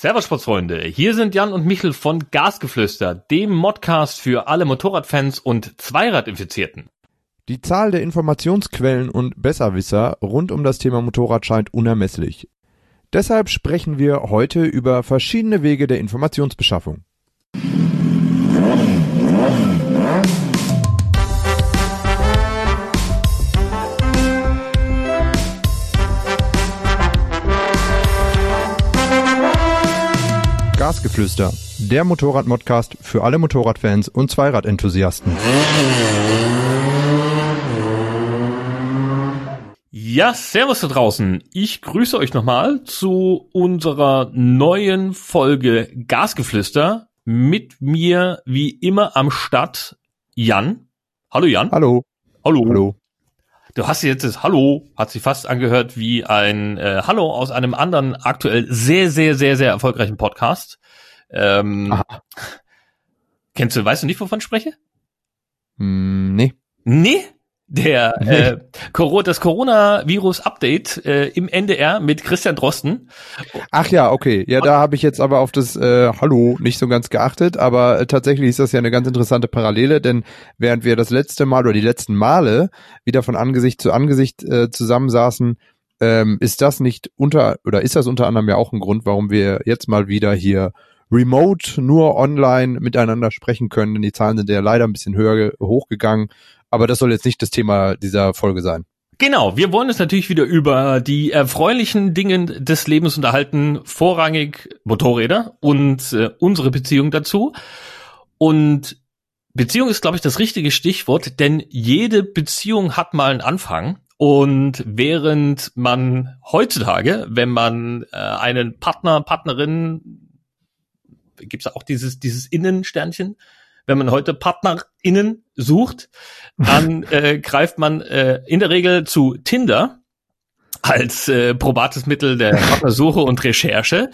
Servus Sportsfreunde, hier sind Jan und Michel von Gasgeflüster, dem Modcast für alle Motorradfans und Zweiradinfizierten. Die Zahl der Informationsquellen und Besserwisser rund um das Thema Motorrad scheint unermesslich. Deshalb sprechen wir heute über verschiedene Wege der Informationsbeschaffung. Gasgeflüster, der Motorrad-Modcast für alle Motorradfans und Zweiradenthusiasten. Ja, servus da draußen. Ich grüße euch nochmal zu unserer neuen Folge Gasgeflüster. Mit mir wie immer am Start Jan. Hallo Jan. Hallo. Hallo. Hallo. Du hast jetzt das Hallo, hat sich fast angehört wie ein äh, Hallo aus einem anderen aktuell sehr, sehr, sehr, sehr erfolgreichen Podcast. Ähm, Aha. kennst du, weißt du nicht, wovon ich spreche? Hm, nee. Nee? Der Nee. äh, das Coronavirus-Update äh, im NDR mit Christian Drosten. Ach ja, okay. Ja, da habe ich jetzt aber auf das äh, Hallo nicht so ganz geachtet, aber äh, tatsächlich ist das ja eine ganz interessante Parallele, denn während wir das letzte Mal oder die letzten Male wieder von Angesicht zu Angesicht äh, zusammensaßen, ähm, ist das nicht unter oder ist das unter anderem ja auch ein Grund, warum wir jetzt mal wieder hier remote nur online miteinander sprechen können, denn die Zahlen sind ja leider ein bisschen höher ge- hochgegangen, aber das soll jetzt nicht das Thema dieser Folge sein. Genau, wir wollen uns natürlich wieder über die erfreulichen Dinge des Lebens unterhalten, vorrangig Motorräder und äh, unsere Beziehung dazu. Und Beziehung ist, glaube ich, das richtige Stichwort, denn jede Beziehung hat mal einen Anfang. Und während man heutzutage, wenn man äh, einen Partner, Partnerin, gibt's auch dieses, dieses Innensternchen, wenn man heute PartnerInnen sucht, dann äh, greift man äh, in der Regel zu Tinder als äh, probates Mittel der Partnersuche und Recherche.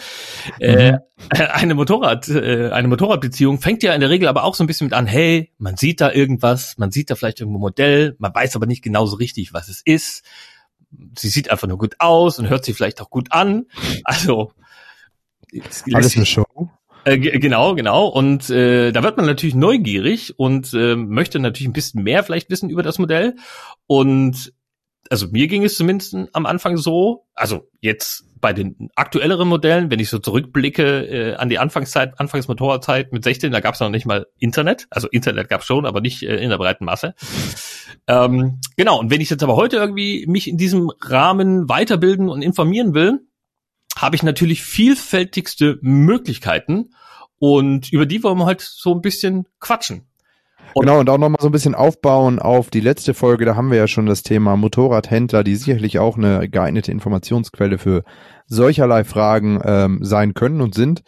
Äh, eine Motorrad, äh, eine Motorradbeziehung fängt ja in der Regel aber auch so ein bisschen mit an, hey, man sieht da irgendwas, man sieht da vielleicht irgendwo ein Modell, man weiß aber nicht genau so richtig, was es ist. Sie sieht einfach nur gut aus und hört sich vielleicht auch gut an. Also Alles eine Show. Äh, ge- genau, genau. Und äh, da wird man natürlich neugierig und äh, möchte natürlich ein bisschen mehr vielleicht wissen über das Modell. Und also mir ging es zumindest am Anfang so, also jetzt bei den aktuelleren Modellen, wenn ich so zurückblicke äh, an die Anfangszeit, Anfangsmotorradzeit mit 16, da gab es noch nicht mal Internet. Also Internet gab es schon, aber nicht äh, in der breiten Masse. Ähm, genau, und wenn ich jetzt aber heute irgendwie mich in diesem Rahmen weiterbilden und informieren will, habe ich natürlich vielfältigste Möglichkeiten und über die wollen wir halt so ein bisschen quatschen. Und- Genau, und auch nochmal so ein bisschen aufbauen auf die letzte Folge, da haben wir ja schon das Thema Motorradhändler, die sicherlich auch eine geeignete Informationsquelle für solcherlei Fragen ähm, sein können und sind.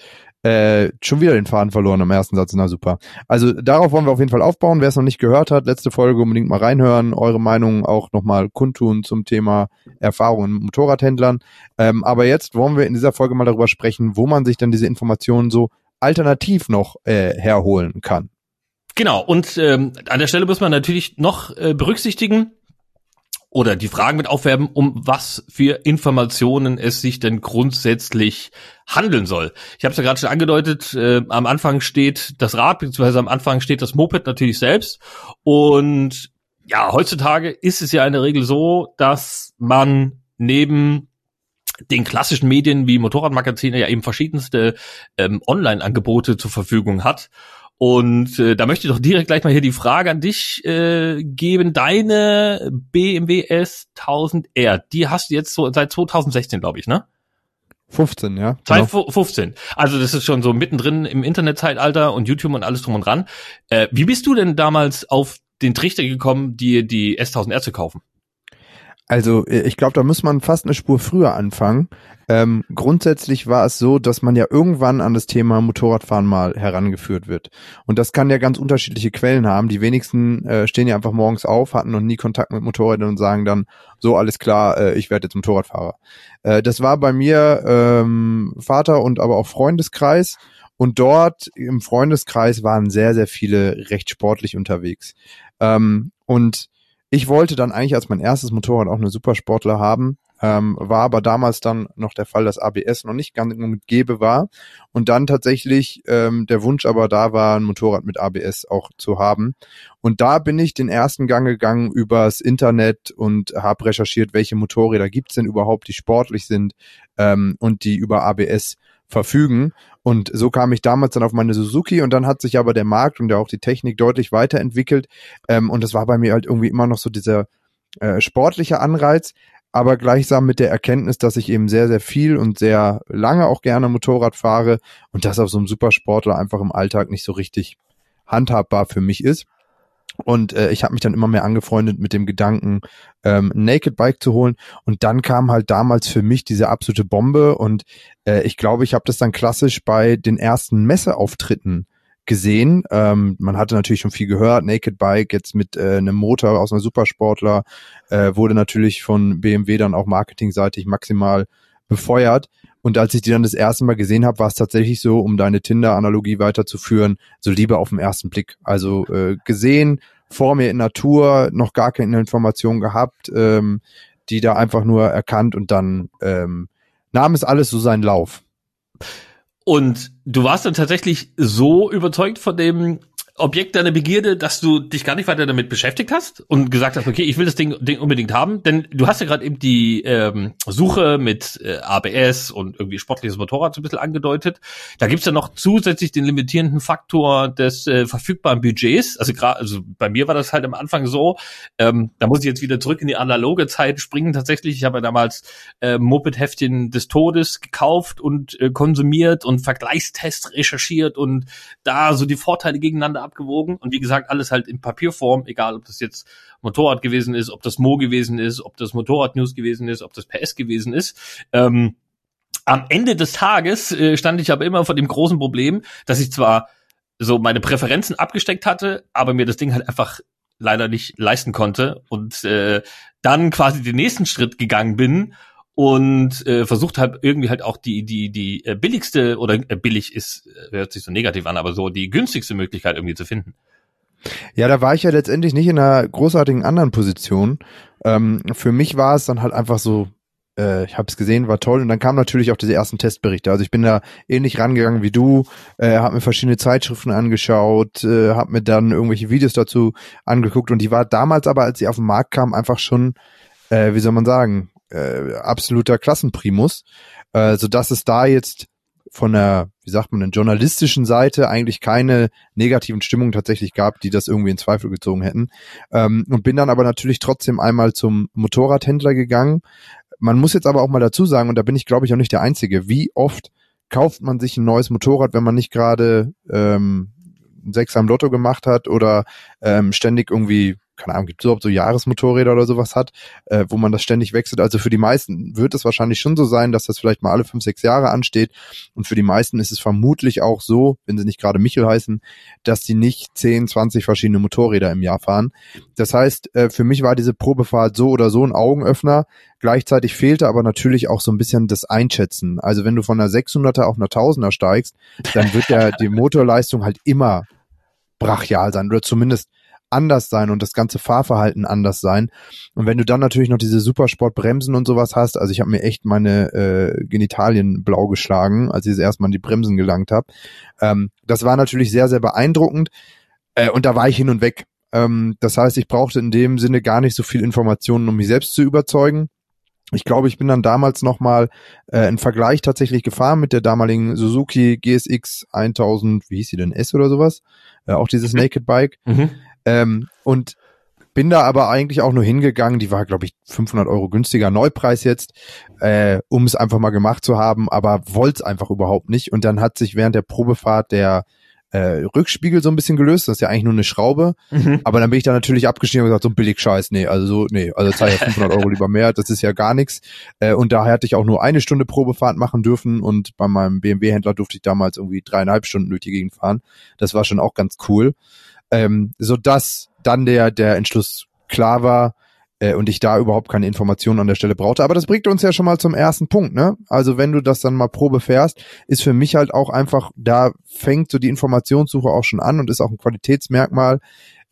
Äh, schon wieder den Faden verloren am ersten Satz, na super. Also darauf wollen wir auf jeden Fall aufbauen. Wer es noch nicht gehört hat, letzte Folge unbedingt mal reinhören, eure Meinung auch nochmal kundtun zum Thema Erfahrungen mit Motorradhändlern. Ähm, aber jetzt wollen wir in dieser Folge mal darüber sprechen, wo man sich dann diese Informationen so alternativ noch äh, herholen kann. Genau, und ähm, an der Stelle muss man natürlich noch äh, berücksichtigen oder die Fragen mit aufwerben, um was für Informationen es sich denn grundsätzlich handeln soll. Ich habe es ja gerade schon angedeutet, äh, am Anfang steht das Rad, beziehungsweise am Anfang steht das Moped natürlich selbst. Und ja, heutzutage ist es ja in der Regel so, dass man neben den klassischen Medien wie Motorradmagazine ja eben verschiedenste ähm, Online-Angebote zur Verfügung hat. Und äh, da möchte ich doch direkt gleich mal hier die Frage an dich äh, geben. Deine BMW S1000R, die hast du jetzt so seit 2016, glaube ich, ne? 15, ja. Genau. 2015. Also das ist schon so mittendrin im Internetzeitalter und YouTube und alles drum und dran. Äh, wie bist du denn damals auf den Trichter gekommen, dir die S1000R zu kaufen? Also äh, ich glaube, da muss man fast eine Spur früher anfangen. Ähm, grundsätzlich war es so, dass man ja irgendwann an das Thema Motorradfahren mal herangeführt wird. Und das kann ja ganz unterschiedliche Quellen haben. Die wenigsten äh, stehen ja einfach morgens auf, hatten noch nie Kontakt mit Motorrädern und sagen dann, so alles klar, äh, ich werde jetzt Motorradfahrer. Äh, das war bei mir ähm, Vater und aber auch Freundeskreis. Und dort im Freundeskreis waren sehr, sehr viele recht sportlich unterwegs. Ähm, und ich wollte dann eigentlich als mein erstes Motorrad auch eine Supersportler haben. ähm, war aber damals dann noch der Fall, dass ABS noch nicht ganz gebe war und dann tatsächlich ähm, der Wunsch aber da war, ein Motorrad mit ABS auch zu haben. Und da bin ich den ersten Gang gegangen übers Internet und habe recherchiert, welche Motorräder gibt's denn überhaupt, die sportlich sind ähm, und die über ABS verfügen. Und so kam ich damals dann auf meine Suzuki und dann hat sich aber der Markt und ja auch die Technik deutlich weiterentwickelt. Ähm, und das war bei mir halt irgendwie immer noch so dieser äh, sportliche Anreiz, aber gleichsam mit der Erkenntnis, dass ich eben sehr, sehr viel und sehr lange auch gerne Motorrad fahre und das auf so einem Supersportler einfach im Alltag nicht so richtig handhabbar für mich ist. Und äh, ich habe mich dann immer mehr angefreundet mit dem Gedanken, ähm, Naked Bike zu holen. Und dann kam halt damals für mich diese absolute Bombe. Und äh, ich glaube, ich habe das dann klassisch bei den ersten Messeauftritten gesehen. Ähm, man hatte natürlich schon viel gehört. Naked Bike jetzt mit äh, einem Motor aus einer Supersportler äh, wurde natürlich von BMW dann auch marketingseitig maximal befeuert. Und als ich die dann das erste Mal gesehen habe, war es tatsächlich so, um deine Tinder-Analogie weiterzuführen, so Liebe auf den ersten Blick. Also äh, gesehen, vor mir in Natur, noch gar keine Informationen gehabt, ähm, die da einfach nur erkannt und dann ähm, nahm es alles so seinen Lauf. Und du warst dann tatsächlich so überzeugt von dem Objekt deiner Begierde, dass du dich gar nicht weiter damit beschäftigt hast und gesagt hast, okay, ich will das Ding, Ding unbedingt haben, denn du hast ja gerade eben die ähm, Suche mit äh, ABS und irgendwie sportliches Motorrad so ein bisschen angedeutet. Da gibt's ja noch zusätzlich den limitierenden Faktor des äh, verfügbaren Budgets. Also gerade, also bei mir war das halt am Anfang so. Ähm, da muss ich jetzt wieder zurück in die analoge Zeit springen. Tatsächlich, ich habe ja damals äh, Moped-Heftchen des Todes gekauft und äh, konsumiert und Vergleichstests recherchiert und da so die Vorteile gegeneinander abgewogen und wie gesagt, alles halt in Papierform, egal ob das jetzt Motorrad gewesen ist, ob das Mo gewesen ist, ob das Motorrad News gewesen ist, ob das PS gewesen ist. Ähm, am Ende des Tages äh, stand ich aber immer vor dem großen Problem, dass ich zwar so meine Präferenzen abgesteckt hatte, aber mir das Ding halt einfach leider nicht leisten konnte und äh, dann quasi den nächsten Schritt gegangen bin und äh, versucht halt irgendwie halt auch die die die äh, billigste oder äh, billig ist äh, hört sich so negativ an, aber so die günstigste Möglichkeit irgendwie zu finden. Ja, da war ich ja letztendlich nicht in einer großartigen anderen Position. Ähm, für mich war es dann halt einfach so, äh, ich habe es gesehen, war toll und dann kamen natürlich auch diese ersten Testberichte. Also ich bin da ähnlich rangegangen wie du, äh, habe mir verschiedene Zeitschriften angeschaut, äh, habe mir dann irgendwelche Videos dazu angeguckt und die war damals aber, als sie auf den Markt kam, einfach schon, äh, wie soll man sagen, äh, absoluter Klassenprimus, äh, so dass es da jetzt von der, wie sagt man, der journalistischen Seite eigentlich keine negativen Stimmungen tatsächlich gab, die das irgendwie in Zweifel gezogen hätten. Ähm, und bin dann aber natürlich trotzdem einmal zum Motorradhändler gegangen. Man muss jetzt aber auch mal dazu sagen, und da bin ich glaube ich auch nicht der Einzige, wie oft kauft man sich ein neues Motorrad, wenn man nicht gerade ähm, Sechs am Lotto gemacht hat oder ähm, ständig irgendwie keine Ahnung, gibt es überhaupt so Jahresmotorräder oder sowas hat, äh, wo man das ständig wechselt. Also für die meisten wird es wahrscheinlich schon so sein, dass das vielleicht mal alle fünf, sechs Jahre ansteht. Und für die meisten ist es vermutlich auch so, wenn sie nicht gerade Michel heißen, dass die nicht 10, 20 verschiedene Motorräder im Jahr fahren. Das heißt, äh, für mich war diese Probefahrt so oder so ein Augenöffner. Gleichzeitig fehlte aber natürlich auch so ein bisschen das Einschätzen. Also wenn du von einer 600er auf einer 1000er steigst, dann wird der, die Motorleistung halt immer brachial sein oder zumindest anders sein und das ganze Fahrverhalten anders sein. Und wenn du dann natürlich noch diese Supersportbremsen und sowas hast, also ich habe mir echt meine äh, Genitalien blau geschlagen, als ich das erstmal an die Bremsen gelangt habe. Ähm, das war natürlich sehr, sehr beeindruckend. Äh, und da war ich hin und weg. Ähm, das heißt, ich brauchte in dem Sinne gar nicht so viel Informationen, um mich selbst zu überzeugen. Ich glaube, ich bin dann damals nochmal äh, einen Vergleich tatsächlich gefahren mit der damaligen Suzuki GSX 1000, wie hieß sie denn, S oder sowas? Äh, auch dieses mhm. Naked Bike. Mhm. Ähm, und bin da aber eigentlich auch nur hingegangen. Die war, glaube ich, 500 Euro günstiger Neupreis jetzt, äh, um es einfach mal gemacht zu haben, aber wollte es einfach überhaupt nicht. Und dann hat sich während der Probefahrt der äh, Rückspiegel so ein bisschen gelöst. Das ist ja eigentlich nur eine Schraube. Mhm. Aber dann bin ich da natürlich abgestiegen und gesagt, so billig Scheiß, nee, also so, nee, also zahle ich 500 Euro lieber mehr, das ist ja gar nichts. Äh, und daher hatte ich auch nur eine Stunde Probefahrt machen dürfen und bei meinem BMW-Händler durfte ich damals irgendwie dreieinhalb Stunden durch die Gegend fahren. Das war schon auch ganz cool ähm, so dass dann der der Entschluss klar war äh, und ich da überhaupt keine Informationen an der Stelle brauchte. Aber das bringt uns ja schon mal zum ersten Punkt, ne? Also wenn du das dann mal Probe fährst, ist für mich halt auch einfach, da fängt so die Informationssuche auch schon an und ist auch ein Qualitätsmerkmal.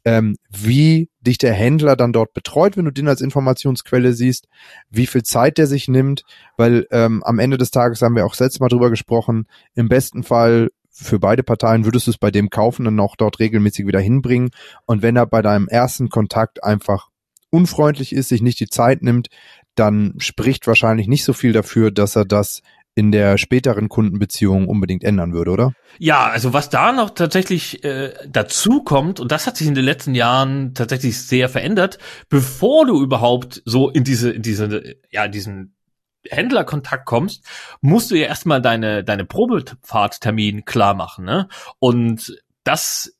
ähm, wie dich der Händler dann dort betreut, wenn du den als Informationsquelle siehst, wie viel Zeit der sich nimmt, weil ähm, am Ende des Tages haben wir auch letztes Mal drüber gesprochen, im besten Fall für beide Parteien würdest du es bei dem kaufen und auch dort regelmäßig wieder hinbringen. Und wenn er bei deinem ersten Kontakt einfach unfreundlich ist, sich nicht die Zeit nimmt, dann spricht wahrscheinlich nicht so viel dafür, dass er das in der späteren Kundenbeziehung unbedingt ändern würde, oder? Ja, also was da noch tatsächlich äh, dazu kommt, und das hat sich in den letzten Jahren tatsächlich sehr verändert, bevor du überhaupt so in diese, in diese, ja, diesen Händlerkontakt kommst, musst du ja erstmal deine, deine Probefahrttermin klar machen, ne? Und das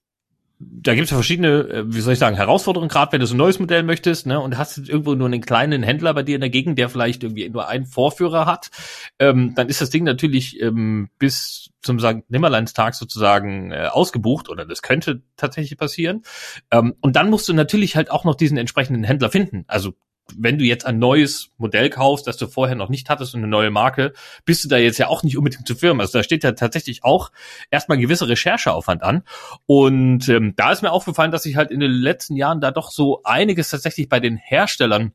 da gibt es ja verschiedene, äh, wie soll ich sagen, Herausforderungen, gerade wenn du so ein neues Modell möchtest, ne, und hast jetzt irgendwo nur einen kleinen Händler bei dir in der Gegend, der vielleicht irgendwie nur einen Vorführer hat, ähm, dann ist das Ding natürlich ähm, bis zum St. Nimmerleinstag sozusagen äh, ausgebucht oder das könnte tatsächlich passieren. Ähm, und dann musst du natürlich halt auch noch diesen entsprechenden Händler finden. Also wenn du jetzt ein neues Modell kaufst, das du vorher noch nicht hattest und eine neue Marke, bist du da jetzt ja auch nicht unbedingt zu firmen. Also da steht ja tatsächlich auch erstmal gewisser Rechercheaufwand an. Und ähm, da ist mir aufgefallen, dass sich halt in den letzten Jahren da doch so einiges tatsächlich bei den Herstellern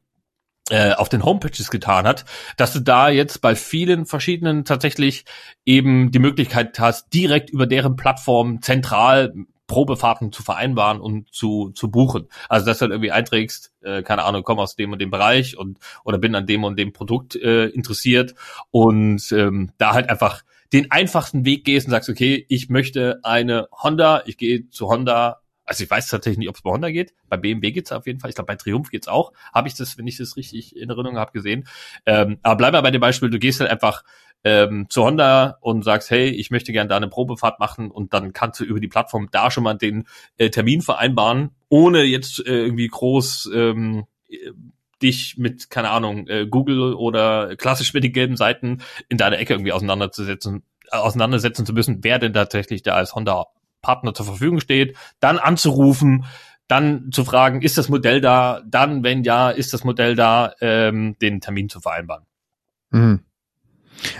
äh, auf den Homepages getan hat, dass du da jetzt bei vielen verschiedenen tatsächlich eben die Möglichkeit hast, direkt über deren Plattform zentral Probefahrten zu vereinbaren und zu, zu buchen. Also dass du halt irgendwie einträgst, äh, keine Ahnung, komm aus dem und dem Bereich und oder bin an dem und dem Produkt äh, interessiert und ähm, da halt einfach den einfachsten Weg gehst und sagst, okay, ich möchte eine Honda, ich gehe zu Honda, also ich weiß tatsächlich nicht, ob es bei Honda geht. Bei BMW geht's auf jeden Fall. Ich glaube, bei Triumph geht's auch. Habe ich das, wenn ich das richtig in Erinnerung habe, gesehen. Ähm, aber bleib mal bei dem Beispiel, du gehst halt einfach ähm, zu Honda und sagst, hey, ich möchte gerne da eine Probefahrt machen und dann kannst du über die Plattform da schon mal den äh, Termin vereinbaren, ohne jetzt äh, irgendwie groß ähm, dich mit, keine Ahnung, äh, Google oder klassisch mit den gelben Seiten in deiner Ecke irgendwie auseinanderzusetzen, äh, auseinandersetzen zu müssen, wer denn tatsächlich da als Honda Partner zur Verfügung steht, dann anzurufen, dann zu fragen, ist das Modell da, dann, wenn ja, ist das Modell da, ähm, den Termin zu vereinbaren. Mhm.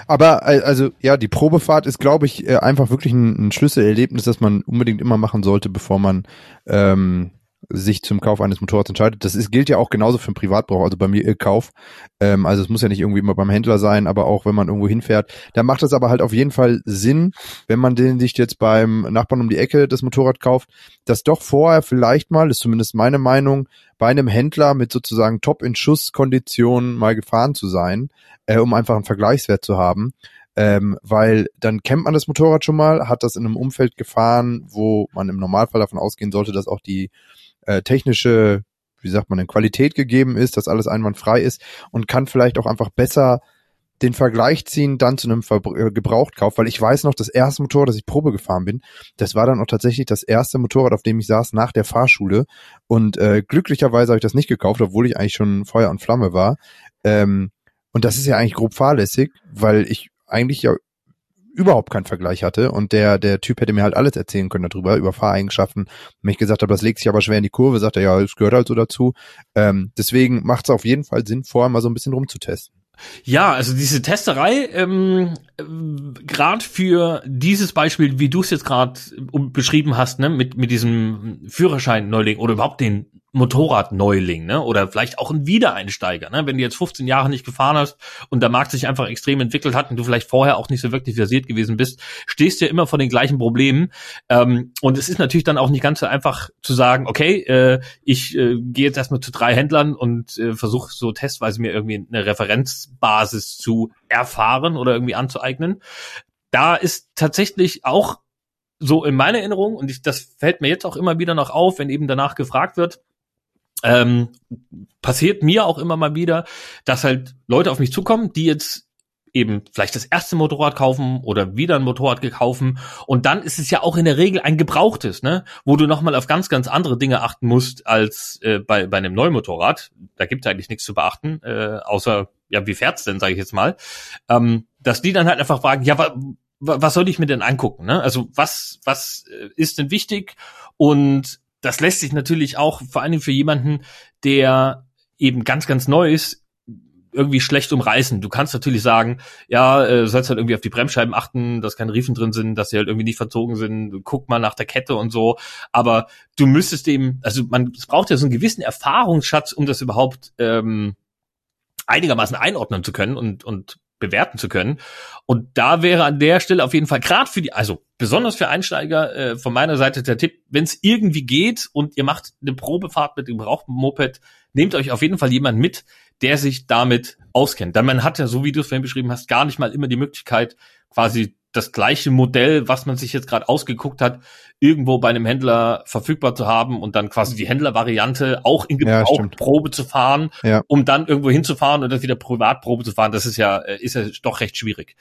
Aber äh, also ja, die Probefahrt ist, glaube ich, äh, einfach wirklich ein, ein Schlüsselerlebnis, das man unbedingt immer machen sollte, bevor man ähm, sich zum Kauf eines Motorrads entscheidet. Das ist, gilt ja auch genauso für den Privatbrauch, also bei mir ihr Kauf. Ähm, also es muss ja nicht irgendwie immer beim Händler sein, aber auch wenn man irgendwo hinfährt. Da macht es aber halt auf jeden Fall Sinn, wenn man den sich jetzt beim Nachbarn um die Ecke das Motorrad kauft, dass doch vorher vielleicht mal, ist zumindest meine Meinung, bei einem Händler mit sozusagen Top-in-Schuss-Konditionen mal gefahren zu sein, äh, um einfach einen Vergleichswert zu haben. Ähm, weil dann kennt man das Motorrad schon mal, hat das in einem Umfeld gefahren, wo man im Normalfall davon ausgehen sollte, dass auch die äh, technische, wie sagt man denn, Qualität gegeben ist, dass alles einwandfrei ist und kann vielleicht auch einfach besser den Vergleich ziehen dann zu einem äh, Gebrauchtkauf, weil ich weiß noch, das erste Motorrad, das ich Probe gefahren bin, das war dann auch tatsächlich das erste Motorrad, auf dem ich saß nach der Fahrschule und äh, glücklicherweise habe ich das nicht gekauft, obwohl ich eigentlich schon Feuer und Flamme war. Ähm, und das ist ja eigentlich grob fahrlässig, weil ich eigentlich ja überhaupt keinen Vergleich hatte und der der Typ hätte mir halt alles erzählen können darüber über Fahreigenschaften. Wenn ich gesagt habe, das legt sich aber schwer in die Kurve, sagt er ja, es gehört halt so dazu. Ähm, deswegen macht es auf jeden Fall Sinn, vorher mal so ein bisschen rumzutesten. Ja, also diese Testerei, ähm, äh, gerade für dieses Beispiel, wie du es jetzt gerade beschrieben hast, ne, mit mit diesem Führerschein Neuling oder überhaupt den Motorradneuling, ne? Oder vielleicht auch ein Wiedereinsteiger, ne? Wenn du jetzt 15 Jahre nicht gefahren hast und der Markt sich einfach extrem entwickelt hat und du vielleicht vorher auch nicht so wirklich versiert gewesen bist, stehst du ja immer vor den gleichen Problemen. Ähm, und es ist natürlich dann auch nicht ganz so einfach zu sagen, okay, äh, ich äh, gehe jetzt erstmal zu drei Händlern und äh, versuche so testweise mir irgendwie eine Referenzbasis zu erfahren oder irgendwie anzueignen. Da ist tatsächlich auch so in meiner Erinnerung, und ich, das fällt mir jetzt auch immer wieder noch auf, wenn eben danach gefragt wird, ähm, passiert mir auch immer mal wieder, dass halt Leute auf mich zukommen, die jetzt eben vielleicht das erste Motorrad kaufen oder wieder ein Motorrad gekaufen und dann ist es ja auch in der Regel ein gebrauchtes, ne, wo du nochmal auf ganz ganz andere Dinge achten musst als äh, bei bei einem Neumotorrad. Da gibt es eigentlich nichts zu beachten, äh, außer ja wie fährt's denn, sage ich jetzt mal, ähm, dass die dann halt einfach fragen, ja wa, was soll ich mir denn angucken, ne? Also was was äh, ist denn wichtig und das lässt sich natürlich auch vor allen Dingen für jemanden, der eben ganz, ganz neu ist, irgendwie schlecht umreißen. Du kannst natürlich sagen, ja, äh, sollst halt irgendwie auf die Bremsscheiben achten, dass keine Riefen drin sind, dass sie halt irgendwie nicht verzogen sind. Guck mal nach der Kette und so. Aber du müsstest dem, also man, es braucht ja so einen gewissen Erfahrungsschatz, um das überhaupt ähm, einigermaßen einordnen zu können und und bewerten zu können. Und da wäre an der Stelle auf jeden Fall gerade für die, also besonders für Einsteiger äh, von meiner Seite der Tipp, wenn es irgendwie geht und ihr macht eine Probefahrt mit dem Rauchmoped, nehmt euch auf jeden Fall jemanden mit, der sich damit auskennt. Denn man hat ja, so wie du es vorhin beschrieben hast, gar nicht mal immer die Möglichkeit, quasi das gleiche Modell, was man sich jetzt gerade ausgeguckt hat, irgendwo bei einem Händler verfügbar zu haben und dann quasi die Händlervariante auch in Gebrauchprobe ja, zu fahren, ja. um dann irgendwo hinzufahren und dann wieder Privatprobe zu fahren. Das ist ja, äh, ist ja doch recht schwierig.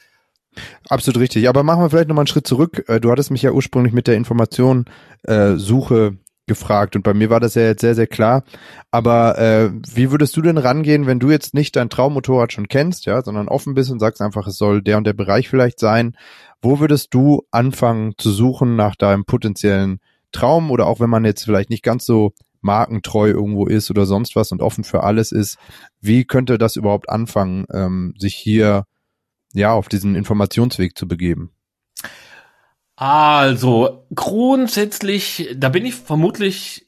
Absolut richtig. Aber machen wir vielleicht nochmal einen Schritt zurück. Äh, du hattest mich ja ursprünglich mit der Information äh, Suche gefragt und bei mir war das ja jetzt sehr, sehr klar. Aber äh, wie würdest du denn rangehen, wenn du jetzt nicht dein Traummotorrad schon kennst, ja, sondern offen bist und sagst einfach, es soll der und der Bereich vielleicht sein? Wo würdest du anfangen zu suchen nach deinem potenziellen Traum oder auch wenn man jetzt vielleicht nicht ganz so markentreu irgendwo ist oder sonst was und offen für alles ist, wie könnte das überhaupt anfangen, ähm, sich hier ja auf diesen Informationsweg zu begeben? Also, grundsätzlich, da bin ich vermutlich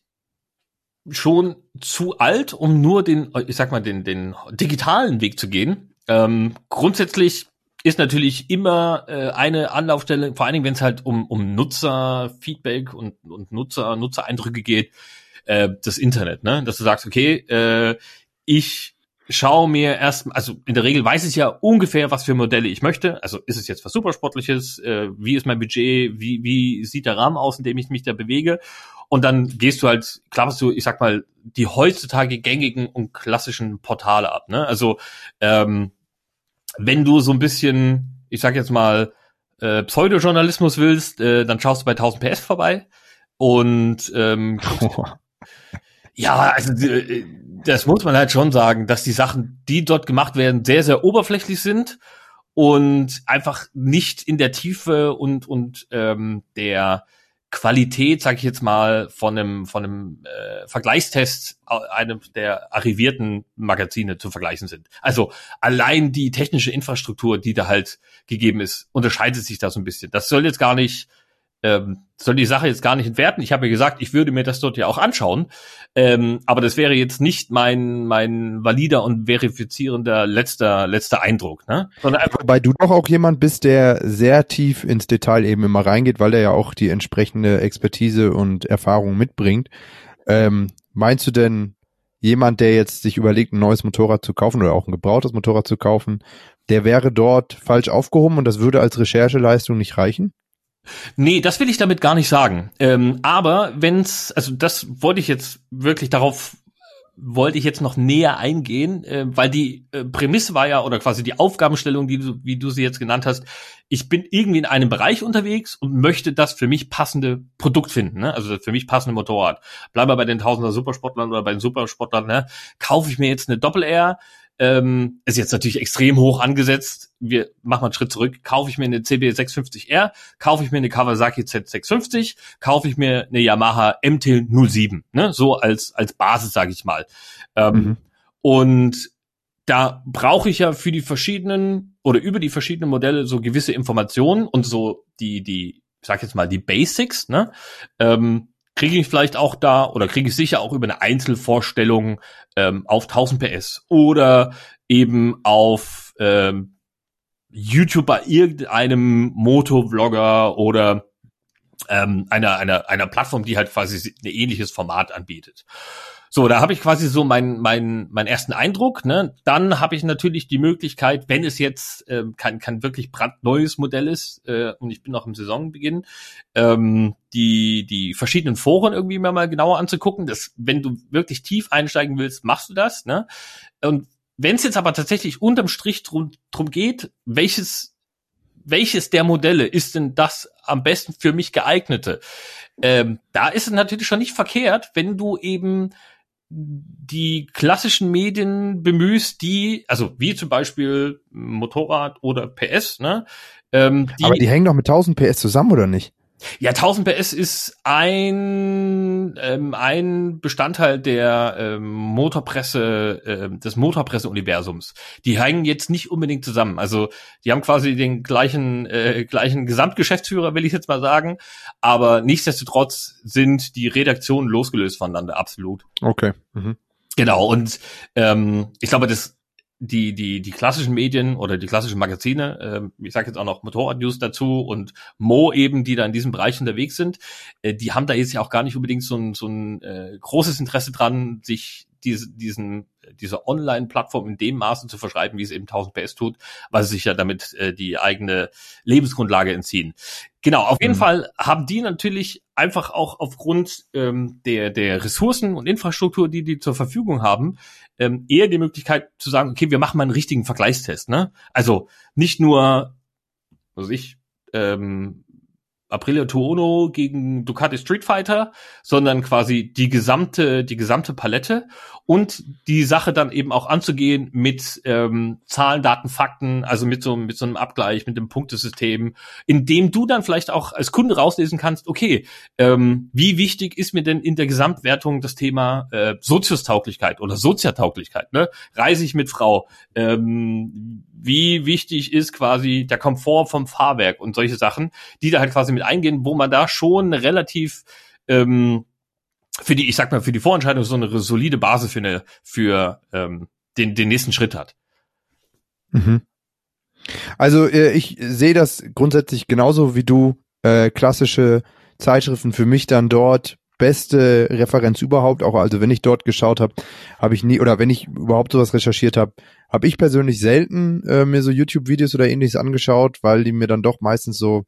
schon zu alt, um nur den, ich sag mal, den, den digitalen Weg zu gehen. Ähm, grundsätzlich ist natürlich immer äh, eine Anlaufstelle, vor allen Dingen, wenn es halt um, um Nutzerfeedback und, und Nutzer, Nutzereindrücke geht, äh, das Internet, ne? Dass du sagst, okay, äh, ich schau mir erst, also in der Regel weiß ich ja ungefähr, was für Modelle ich möchte. Also ist es jetzt was Supersportliches, äh, wie ist mein Budget, wie, wie sieht der Rahmen aus, in dem ich mich da bewege. Und dann gehst du halt, klapperst du, ich sag mal, die heutzutage gängigen und klassischen Portale ab. Ne? Also ähm, wenn du so ein bisschen, ich sag jetzt mal, äh, Pseudojournalismus willst, äh, dann schaust du bei 1000 PS vorbei und ähm, ja, also äh, das muss man halt schon sagen, dass die Sachen, die dort gemacht werden, sehr, sehr oberflächlich sind und einfach nicht in der Tiefe und, und ähm, der Qualität, sag ich jetzt mal, von einem, von einem äh, Vergleichstest einem der arrivierten Magazine zu vergleichen sind. Also allein die technische Infrastruktur, die da halt gegeben ist, unterscheidet sich da so ein bisschen. Das soll jetzt gar nicht ähm, soll die Sache jetzt gar nicht entwerten. Ich habe mir gesagt, ich würde mir das dort ja auch anschauen, ähm, aber das wäre jetzt nicht mein mein valider und verifizierender letzter letzter Eindruck, ne? Sondern Wobei du doch auch jemand bist, der sehr tief ins Detail eben immer reingeht, weil er ja auch die entsprechende Expertise und Erfahrung mitbringt. Ähm, meinst du denn jemand, der jetzt sich überlegt, ein neues Motorrad zu kaufen oder auch ein gebrauchtes Motorrad zu kaufen, der wäre dort falsch aufgehoben und das würde als Rechercheleistung nicht reichen? Nee, das will ich damit gar nicht sagen. Ähm, aber wenn's, also das wollte ich jetzt wirklich darauf wollte ich jetzt noch näher eingehen, äh, weil die äh, Prämisse war ja oder quasi die Aufgabenstellung, die du, wie du sie jetzt genannt hast. Ich bin irgendwie in einem Bereich unterwegs und möchte das für mich passende Produkt finden, ne? also das für mich passende Motorrad. Bleiben wir bei den Tausender Supersportlern oder bei den Supersportlern, ne? kaufe ich mir jetzt eine Doppel R, ähm, ist jetzt natürlich extrem hoch angesetzt. Wir machen mal einen Schritt zurück. Kaufe ich mir eine CB650R, kaufe ich mir eine Kawasaki Z650, kaufe ich mir eine Yamaha MT 07, ne? so als als Basis sage ich mal. Ähm, mhm. Und da brauche ich ja für die verschiedenen oder über die verschiedenen Modelle so gewisse Informationen und so die die ich sag jetzt mal die Basics, ne? Ähm, kriege ich vielleicht auch da oder kriege ich sicher auch über eine Einzelvorstellung ähm, auf 1000 PS oder eben auf ähm, YouTube bei irgendeinem Motovlogger oder ähm, einer, einer, einer Plattform, die halt quasi ein ähnliches Format anbietet. So, da habe ich quasi so meinen mein, mein ersten Eindruck. Ne? Dann habe ich natürlich die Möglichkeit, wenn es jetzt äh, kein, kein wirklich brandneues Modell ist äh, und ich bin noch im Saisonbeginn, ähm, die, die verschiedenen Foren irgendwie mir mal genauer anzugucken. Das, wenn du wirklich tief einsteigen willst, machst du das. Ne? Und wenn es jetzt aber tatsächlich unterm Strich drum, drum geht, welches welches der Modelle ist denn das am besten für mich geeignete? Ähm, da ist es natürlich schon nicht verkehrt, wenn du eben die klassischen Medien bemühst, die, also wie zum Beispiel Motorrad oder PS, ne? Ähm, die, Aber die hängen doch mit 1000 PS zusammen, oder nicht? Ja, 1000 PS ist ein ähm, ein Bestandteil der ähm, Motorpresse äh, des Motorpresse-Universums. Die hängen jetzt nicht unbedingt zusammen. Also die haben quasi den gleichen äh, gleichen Gesamtgeschäftsführer, will ich jetzt mal sagen. Aber nichtsdestotrotz sind die Redaktionen losgelöst voneinander, absolut. Okay. Mhm. Genau. Und ähm, ich glaube, das die, die, die klassischen Medien oder die klassischen Magazine, äh, ich sage jetzt auch noch Motorrad-News dazu und Mo eben, die da in diesem Bereich unterwegs sind, äh, die haben da jetzt ja auch gar nicht unbedingt so ein, so ein äh, großes Interesse dran, sich diese, diesen, diese Online-Plattform in dem Maße zu verschreiben, wie es eben 1000 PS tut, weil sie sich ja damit äh, die eigene Lebensgrundlage entziehen. Genau, auf jeden mhm. Fall haben die natürlich einfach auch aufgrund ähm, der, der Ressourcen und Infrastruktur, die die zur Verfügung haben, ähm, eher die Möglichkeit zu sagen, okay, wir machen mal einen richtigen Vergleichstest. Ne? Also nicht nur, was ich, ähm, Aprilia Tuono gegen Ducati Street Fighter, sondern quasi die gesamte, die gesamte Palette und die Sache dann eben auch anzugehen mit ähm, Zahlen, Daten, Fakten, also mit so, mit so einem Abgleich, mit dem Punktesystem, in dem du dann vielleicht auch als Kunde rauslesen kannst, okay, ähm, wie wichtig ist mir denn in der Gesamtwertung das Thema äh, Soziostauglichkeit oder Soziatauglichkeit, ne? Reise ich mit Frau, ähm, wie wichtig ist quasi der Komfort vom Fahrwerk und solche Sachen, die da halt quasi mit eingehen, wo man da schon relativ ähm, für die, ich sag mal, für die Vorentscheidung so eine solide Basis für eine, für ähm, den, den nächsten Schritt hat. Mhm. Also äh, ich sehe das grundsätzlich genauso wie du. Äh, klassische Zeitschriften für mich dann dort beste Referenz überhaupt. Auch also wenn ich dort geschaut habe, habe ich nie oder wenn ich überhaupt sowas recherchiert habe, habe ich persönlich selten äh, mir so YouTube-Videos oder ähnliches angeschaut, weil die mir dann doch meistens so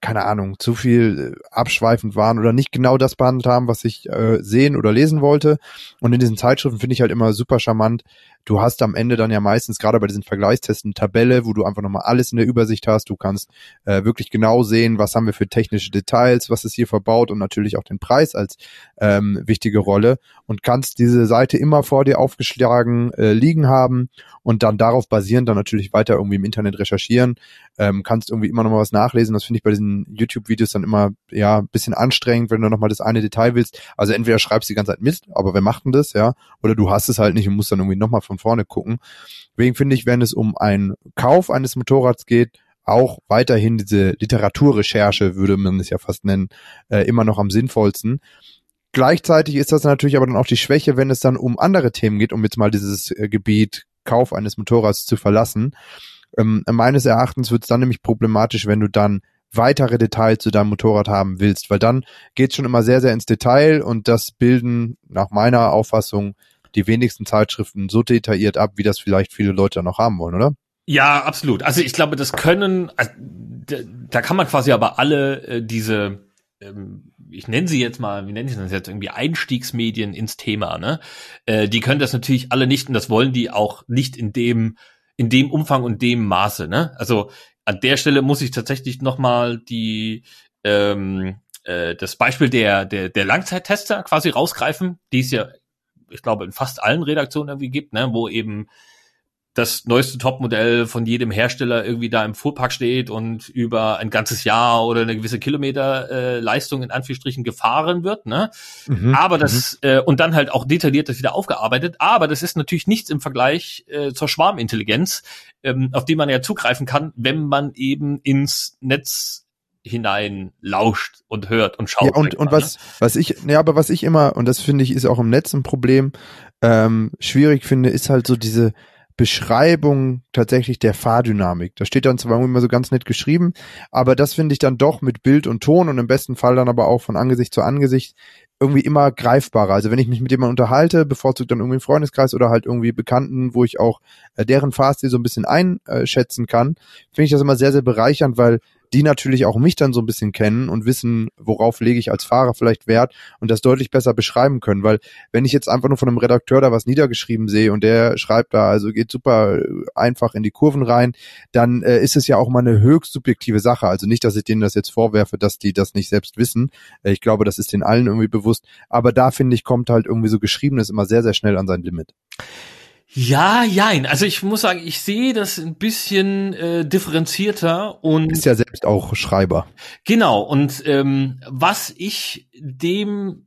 keine Ahnung, zu viel äh, abschweifend waren oder nicht genau das behandelt haben, was ich äh, sehen oder lesen wollte. Und in diesen Zeitschriften finde ich halt immer super charmant, du hast am Ende dann ja meistens gerade bei diesen Vergleichstests eine Tabelle, wo du einfach nochmal alles in der Übersicht hast. Du kannst äh, wirklich genau sehen, was haben wir für technische Details, was ist hier verbaut und natürlich auch den Preis als ähm, wichtige Rolle und kannst diese Seite immer vor dir aufgeschlagen äh, liegen haben und dann darauf basierend dann natürlich weiter irgendwie im Internet recherchieren. Ähm, kannst irgendwie immer nochmal was nachlesen. Das finde ich bei diesen YouTube-Videos dann immer ja ein bisschen anstrengend, wenn du nochmal das eine Detail willst. Also entweder schreibst du die ganze Zeit Mist, aber wer macht denn das, ja? Oder du hast es halt nicht und musst dann irgendwie nochmal von vorne gucken. Deswegen finde ich, wenn es um einen Kauf eines Motorrads geht, auch weiterhin diese Literaturrecherche, würde man es ja fast nennen, äh, immer noch am sinnvollsten. Gleichzeitig ist das natürlich aber dann auch die Schwäche, wenn es dann um andere Themen geht, um jetzt mal dieses äh, Gebiet Kauf eines Motorrads zu verlassen. Ähm, meines Erachtens wird es dann nämlich problematisch, wenn du dann weitere Details zu deinem Motorrad haben willst, weil dann geht es schon immer sehr, sehr ins Detail und das bilden nach meiner Auffassung die wenigsten Zeitschriften so detailliert ab, wie das vielleicht viele Leute noch haben wollen, oder? Ja, absolut. Also ich glaube, das können, also, da kann man quasi aber alle äh, diese, ähm, ich nenne sie jetzt mal, wie nenne ich das jetzt, irgendwie Einstiegsmedien ins Thema, ne? Äh, die können das natürlich alle nicht und das wollen die auch nicht in dem, in dem Umfang und dem Maße, ne? Also an der Stelle muss ich tatsächlich nochmal die, ähm, äh, das Beispiel der, der, der Langzeittester quasi rausgreifen, die es ja ich glaube, in fast allen Redaktionen irgendwie gibt, ne, wo eben das neueste Topmodell von jedem Hersteller irgendwie da im Fuhrpark steht und über ein ganzes Jahr oder eine gewisse Kilometerleistung äh, in Anführungsstrichen gefahren wird, ne? Mhm. Aber das mhm. äh, und dann halt auch detailliert das wieder aufgearbeitet. Aber das ist natürlich nichts im Vergleich äh, zur Schwarmintelligenz, ähm, auf die man ja zugreifen kann, wenn man eben ins Netz hinein lauscht und hört und schaut. Ja, und, und was, ne? was ich, ja, aber was ich immer, und das finde ich, ist auch im Netz ein Problem, ähm, schwierig finde, ist halt so diese Beschreibung tatsächlich der Fahrdynamik. Da steht dann zwar immer so ganz nett geschrieben, aber das finde ich dann doch mit Bild und Ton und im besten Fall dann aber auch von Angesicht zu Angesicht irgendwie immer greifbarer. Also wenn ich mich mit jemandem unterhalte, bevorzugt dann irgendwie im Freundeskreis oder halt irgendwie Bekannten, wo ich auch äh, deren Fahrstil so ein bisschen einschätzen kann, finde ich das immer sehr, sehr bereichernd, weil die natürlich auch mich dann so ein bisschen kennen und wissen, worauf lege ich als Fahrer vielleicht Wert und das deutlich besser beschreiben können. Weil wenn ich jetzt einfach nur von einem Redakteur da was niedergeschrieben sehe und der schreibt da, also geht super äh, einfach in die Kurven rein, dann äh, ist es ja auch mal eine höchst subjektive Sache. Also nicht, dass ich denen das jetzt vorwerfe, dass die das nicht selbst wissen. Äh, ich glaube, das ist den allen irgendwie bewusst. Aber da finde ich, kommt halt irgendwie so Geschriebenes immer sehr, sehr schnell an sein Limit. Ja, jein. Also ich muss sagen, ich sehe das ein bisschen äh, differenzierter und ist ja selbst auch Schreiber. Genau. Und ähm, was ich dem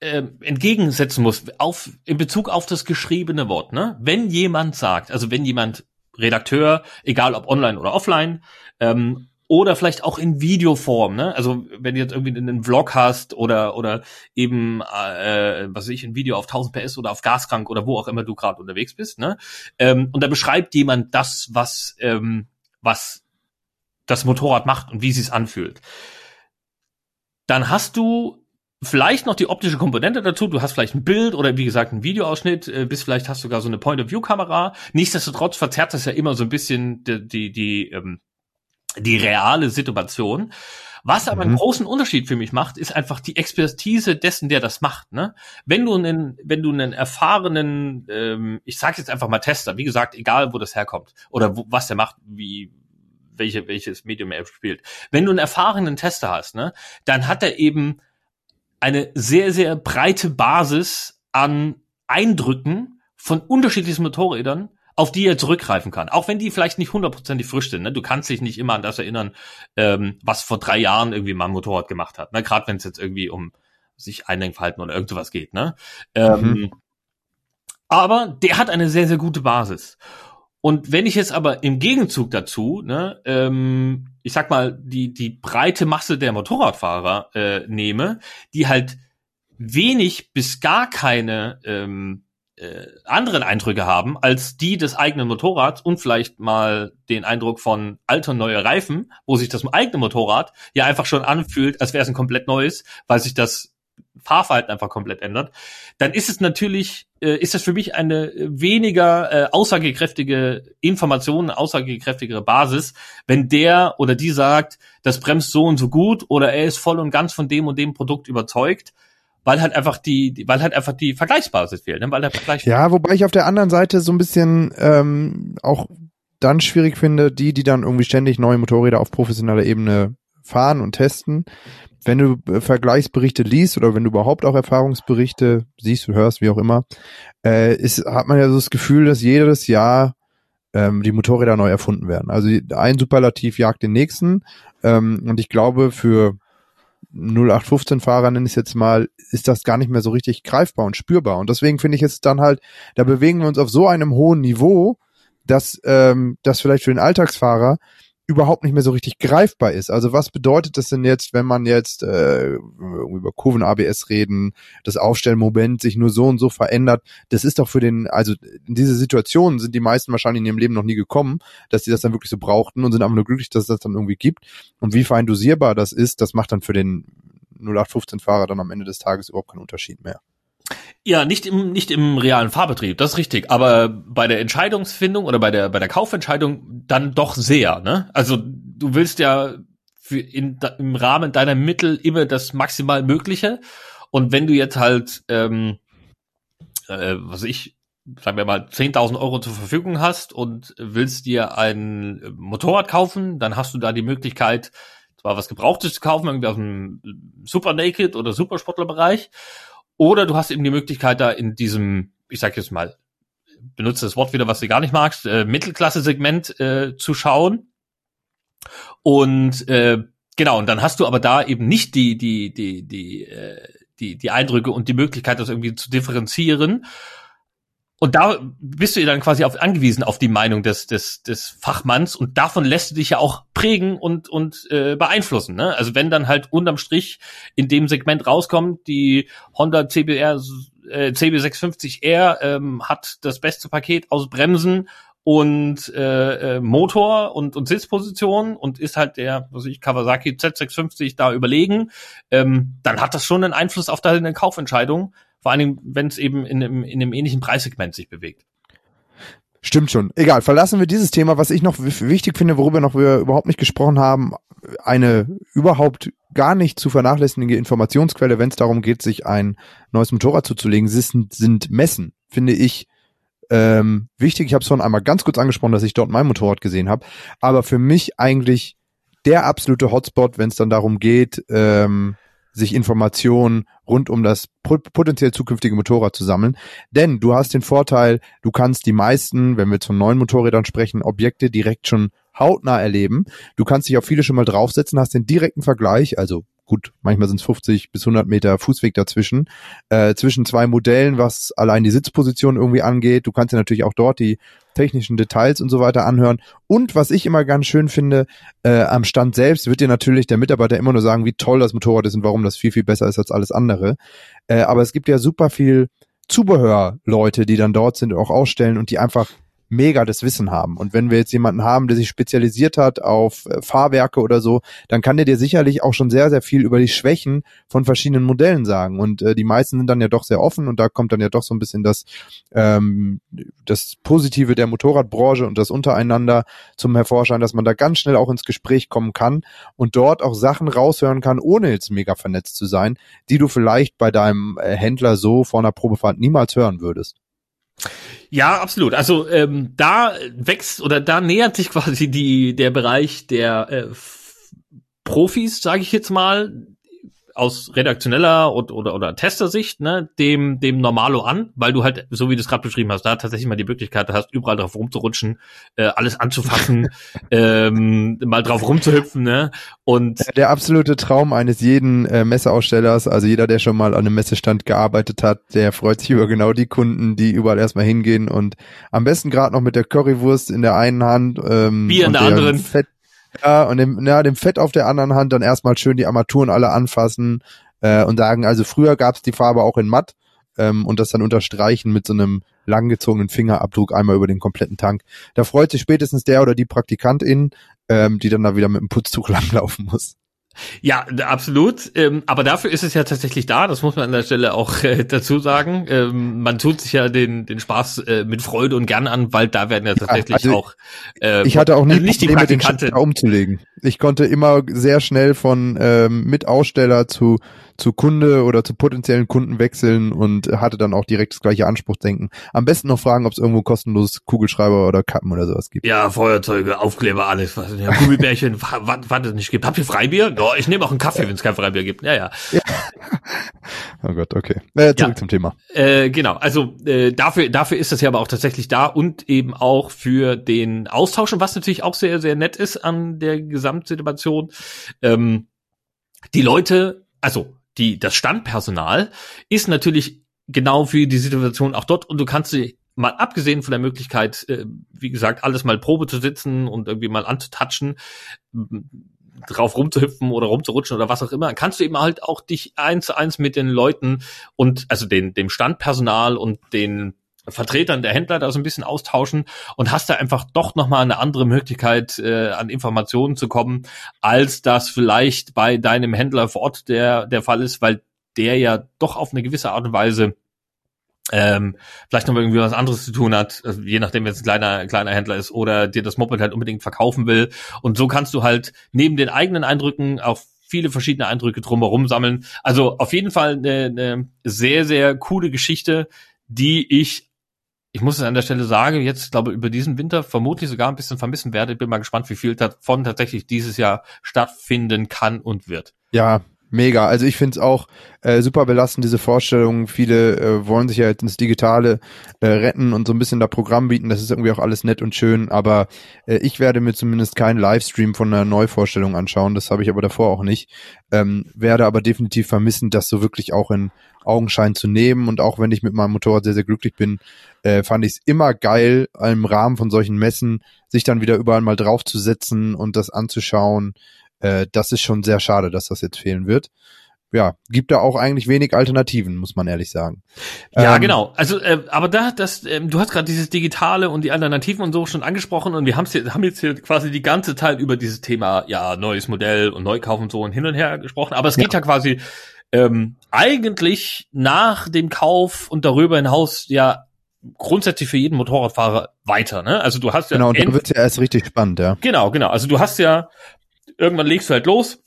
äh, entgegensetzen muss, auf in Bezug auf das geschriebene Wort, ne? Wenn jemand sagt, also wenn jemand Redakteur, egal ob online oder offline, ähm, oder vielleicht auch in Videoform, ne? Also wenn du jetzt irgendwie einen Vlog hast oder oder eben äh, was weiß ich ein Video auf 1000 PS oder auf Gaskrank oder wo auch immer du gerade unterwegs bist, ne? Ähm, und da beschreibt jemand das, was ähm, was das Motorrad macht und wie es sich anfühlt. Dann hast du vielleicht noch die optische Komponente dazu. Du hast vielleicht ein Bild oder wie gesagt ein Videoausschnitt, äh, bis vielleicht hast du sogar so eine Point-of-View-Kamera. Nichtsdestotrotz verzerrt das ja immer so ein bisschen die, die, die ähm, die reale Situation. Was aber mhm. einen großen Unterschied für mich macht, ist einfach die Expertise dessen, der das macht. Ne? Wenn du einen, wenn du einen erfahrenen, ähm, ich sage jetzt einfach mal Tester, wie gesagt, egal wo das herkommt oder wo, was der macht, wie welche welches Medium er spielt. Wenn du einen erfahrenen Tester hast, ne, dann hat er eben eine sehr sehr breite Basis an Eindrücken von unterschiedlichen Motorrädern auf die er zurückgreifen kann. Auch wenn die vielleicht nicht hundertprozentig frisch sind. Ne? Du kannst dich nicht immer an das erinnern, ähm, was vor drei Jahren irgendwie mal ein Motorrad gemacht hat. Ne? Gerade wenn es jetzt irgendwie um sich Einlenkverhalten oder irgendwas geht. Ne? Ähm, mhm. Aber der hat eine sehr, sehr gute Basis. Und wenn ich jetzt aber im Gegenzug dazu, ne, ähm, ich sag mal, die, die breite Masse der Motorradfahrer äh, nehme, die halt wenig bis gar keine ähm, äh, anderen Eindrücke haben als die des eigenen Motorrads und vielleicht mal den Eindruck von alter neue Reifen, wo sich das eigene Motorrad ja einfach schon anfühlt, als wäre es ein komplett neues, weil sich das Fahrverhalten einfach komplett ändert, dann ist es natürlich, äh, ist das für mich eine weniger äh, aussagekräftige Information, aussagekräftigere Basis, wenn der oder die sagt, das bremst so und so gut oder er ist voll und ganz von dem und dem Produkt überzeugt, weil halt einfach die, weil halt einfach die Vergleichsbasis fehlt, ne? weil der Vergleich Ja, wobei ich auf der anderen Seite so ein bisschen ähm, auch dann schwierig finde, die, die dann irgendwie ständig neue Motorräder auf professioneller Ebene fahren und testen. Wenn du äh, Vergleichsberichte liest oder wenn du überhaupt auch Erfahrungsberichte siehst, hörst, wie auch immer, äh, ist, hat man ja so das Gefühl, dass jedes Jahr ähm, die Motorräder neu erfunden werden. Also ein Superlativ jagt den nächsten. Ähm, und ich glaube, für 0815-Fahrer, nenne ich es jetzt mal, ist das gar nicht mehr so richtig greifbar und spürbar. Und deswegen finde ich es dann halt, da bewegen wir uns auf so einem hohen Niveau, dass ähm, das vielleicht für den Alltagsfahrer überhaupt nicht mehr so richtig greifbar ist. Also was bedeutet das denn jetzt, wenn man jetzt äh, über Kurven ABS reden, das Aufstellmoment sich nur so und so verändert? Das ist doch für den, also in diese Situation sind die meisten wahrscheinlich in ihrem Leben noch nie gekommen, dass sie das dann wirklich so brauchten und sind einfach nur glücklich, dass es das dann irgendwie gibt. Und wie fein dosierbar das ist, das macht dann für den 0815-Fahrer dann am Ende des Tages überhaupt keinen Unterschied mehr. Ja, nicht im, nicht im realen Fahrbetrieb, das ist richtig. Aber bei der Entscheidungsfindung oder bei der, bei der Kaufentscheidung dann doch sehr, ne? Also, du willst ja für in, im Rahmen deiner Mittel immer das maximal Mögliche. Und wenn du jetzt halt, ähm, äh, was ich, sagen wir mal, 10.000 Euro zur Verfügung hast und willst dir ein Motorrad kaufen, dann hast du da die Möglichkeit, zwar was Gebrauchtes zu kaufen, irgendwie aus dem Super Naked oder Supersportlerbereich. Oder du hast eben die Möglichkeit, da in diesem, ich sag jetzt mal, benutze das Wort wieder, was du gar nicht magst, äh, Mittelklasse-Segment äh, zu schauen. Und äh, genau, und dann hast du aber da eben nicht die, die, die, die, äh, die, die Eindrücke und die Möglichkeit, das irgendwie zu differenzieren. Und da bist du dann quasi auf, angewiesen auf die Meinung des, des, des Fachmanns und davon lässt du dich ja auch prägen und, und äh, beeinflussen. Ne? Also wenn dann halt unterm Strich in dem Segment rauskommt, die Honda CBR äh, CB650R ähm, hat das beste Paket aus Bremsen und äh, äh, Motor und, und Sitzposition und ist halt der, was ich, Kawasaki Z650 da überlegen, ähm, dann hat das schon einen Einfluss auf deine Kaufentscheidung, vor allem, wenn es eben in einem, in einem ähnlichen Preissegment sich bewegt. Stimmt schon. Egal, verlassen wir dieses Thema. Was ich noch wichtig finde, worüber noch wir überhaupt nicht gesprochen haben, eine überhaupt gar nicht zu vernachlässigende Informationsquelle, wenn es darum geht, sich ein neues Motorrad zuzulegen, sind, sind Messen, finde ich ähm, wichtig. Ich habe es schon einmal ganz kurz angesprochen, dass ich dort mein Motorrad gesehen habe. Aber für mich eigentlich der absolute Hotspot, wenn es dann darum geht, ähm, sich Informationen rund um das potenziell zukünftige Motorrad zu sammeln. Denn du hast den Vorteil, du kannst die meisten, wenn wir von neuen Motorrädern sprechen, Objekte direkt schon hautnah erleben. Du kannst dich auf viele schon mal draufsetzen, hast den direkten Vergleich, also gut, manchmal sind es 50 bis 100 Meter Fußweg dazwischen, äh, zwischen zwei Modellen, was allein die Sitzposition irgendwie angeht. Du kannst dir natürlich auch dort die technischen Details und so weiter anhören. Und was ich immer ganz schön finde, äh, am Stand selbst wird dir natürlich der Mitarbeiter immer nur sagen, wie toll das Motorrad ist und warum das viel, viel besser ist als alles andere. Äh, aber es gibt ja super viel Zubehörleute, die dann dort sind und auch ausstellen und die einfach mega das Wissen haben. Und wenn wir jetzt jemanden haben, der sich spezialisiert hat auf äh, Fahrwerke oder so, dann kann der dir sicherlich auch schon sehr, sehr viel über die Schwächen von verschiedenen Modellen sagen. Und äh, die meisten sind dann ja doch sehr offen und da kommt dann ja doch so ein bisschen das, ähm, das Positive der Motorradbranche und das untereinander zum Hervorschein, dass man da ganz schnell auch ins Gespräch kommen kann und dort auch Sachen raushören kann, ohne jetzt mega vernetzt zu sein, die du vielleicht bei deinem äh, Händler so vor einer Probefahrt niemals hören würdest. Ja, absolut. Also ähm, da wächst oder da nähert sich quasi die der Bereich der äh, Profis, sage ich jetzt mal, aus redaktioneller oder, oder, oder Testersicht ne, dem, dem Normalo an, weil du halt, so wie du es gerade beschrieben hast, da tatsächlich mal die Möglichkeit hast, überall drauf rumzurutschen, äh, alles anzufassen, ähm, mal drauf rumzuhüpfen. Ne? Und Der absolute Traum eines jeden äh, Messeausstellers, also jeder, der schon mal an einem Messestand gearbeitet hat, der freut sich über genau die Kunden, die überall erstmal hingehen und am besten gerade noch mit der Currywurst in der einen Hand ähm, Bier in der anderen. Fett ja, und dem, ja, dem Fett auf der anderen Hand dann erstmal schön die Armaturen alle anfassen äh, und sagen, also früher gab's die Farbe auch in matt ähm, und das dann unterstreichen mit so einem langgezogenen Fingerabdruck einmal über den kompletten Tank. Da freut sich spätestens der oder die Praktikantin, ähm, die dann da wieder mit dem Putztuch langlaufen muss. Ja, absolut. Ähm, aber dafür ist es ja tatsächlich da. Das muss man an der Stelle auch äh, dazu sagen. Ähm, man tut sich ja den den Spaß äh, mit Freude und gern an, weil da werden ja tatsächlich ja, also auch. Äh, ich hatte auch nie nicht Probleme, die den umzulegen. Ich konnte immer sehr schnell von ähm, Mitaussteller zu zu Kunde oder zu potenziellen Kunden wechseln und hatte dann auch direkt das gleiche Anspruchsdenken. Am besten noch fragen, ob es irgendwo kostenlos Kugelschreiber oder Kappen oder sowas gibt. Ja, Feuerzeuge, Aufkleber, alles. Was, ja, Gummibärchen, was, was es nicht gibt. Habt ihr Freibier? Ja, ich nehme auch einen Kaffee, wenn es kein Freibier gibt. Ja, ja. ja. Oh Gott, okay. Äh, zurück ja. zum Thema. Äh, genau, also äh, dafür, dafür ist das ja aber auch tatsächlich da und eben auch für den Austausch, was natürlich auch sehr, sehr nett ist an der Gesamtsituation. Ähm, die Leute, also die, das Standpersonal ist natürlich genau für die Situation auch dort und du kannst sie mal abgesehen von der Möglichkeit, äh, wie gesagt, alles mal Probe zu sitzen und irgendwie mal anzutatschen, drauf rumzuhüpfen oder rumzurutschen oder was auch immer, kannst du eben halt auch dich eins zu eins mit den Leuten und also den, dem Standpersonal und den Vertretern der Händler da so ein bisschen austauschen und hast da einfach doch nochmal eine andere Möglichkeit, äh, an Informationen zu kommen, als das vielleicht bei deinem Händler vor Ort der, der Fall ist, weil der ja doch auf eine gewisse Art und Weise ähm, vielleicht noch irgendwie was anderes zu tun hat, also je nachdem, wer jetzt ein kleiner, kleiner Händler ist oder dir das Moped halt unbedingt verkaufen will. Und so kannst du halt neben den eigenen Eindrücken auch viele verschiedene Eindrücke drumherum sammeln. Also auf jeden Fall eine, eine sehr, sehr coole Geschichte, die ich ich muss es an der Stelle sagen, jetzt glaube über diesen Winter vermutlich sogar ein bisschen vermissen werde. Ich bin mal gespannt, wie viel davon tatsächlich dieses Jahr stattfinden kann und wird. Ja, mega. Also ich finde es auch äh, super belastend, diese Vorstellung. Viele äh, wollen sich ja jetzt ins Digitale äh, retten und so ein bisschen da Programm bieten. Das ist irgendwie auch alles nett und schön, aber äh, ich werde mir zumindest keinen Livestream von einer Neuvorstellung anschauen. Das habe ich aber davor auch nicht. Ähm, werde aber definitiv vermissen, das so wirklich auch in Augenschein zu nehmen. Und auch wenn ich mit meinem Motorrad sehr, sehr glücklich bin, äh, fand ich es immer geil, im Rahmen von solchen Messen sich dann wieder überall mal draufzusetzen und das anzuschauen. Äh, das ist schon sehr schade, dass das jetzt fehlen wird ja, gibt da auch eigentlich wenig Alternativen, muss man ehrlich sagen. Ja, ähm, genau. Also, äh, aber da, das, ähm, du hast gerade dieses Digitale und die Alternativen und so schon angesprochen und wir haben's hier, haben jetzt hier quasi die ganze Zeit über dieses Thema, ja, neues Modell und Neukauf und so und hin und her gesprochen. Aber es geht ja, ja quasi ähm, eigentlich nach dem Kauf und darüber hinaus ja grundsätzlich für jeden Motorradfahrer weiter. Ne? Also du hast ja genau, und dann wird's ja erst richtig spannend, ja. Genau, genau. Also du hast ja irgendwann legst du halt los,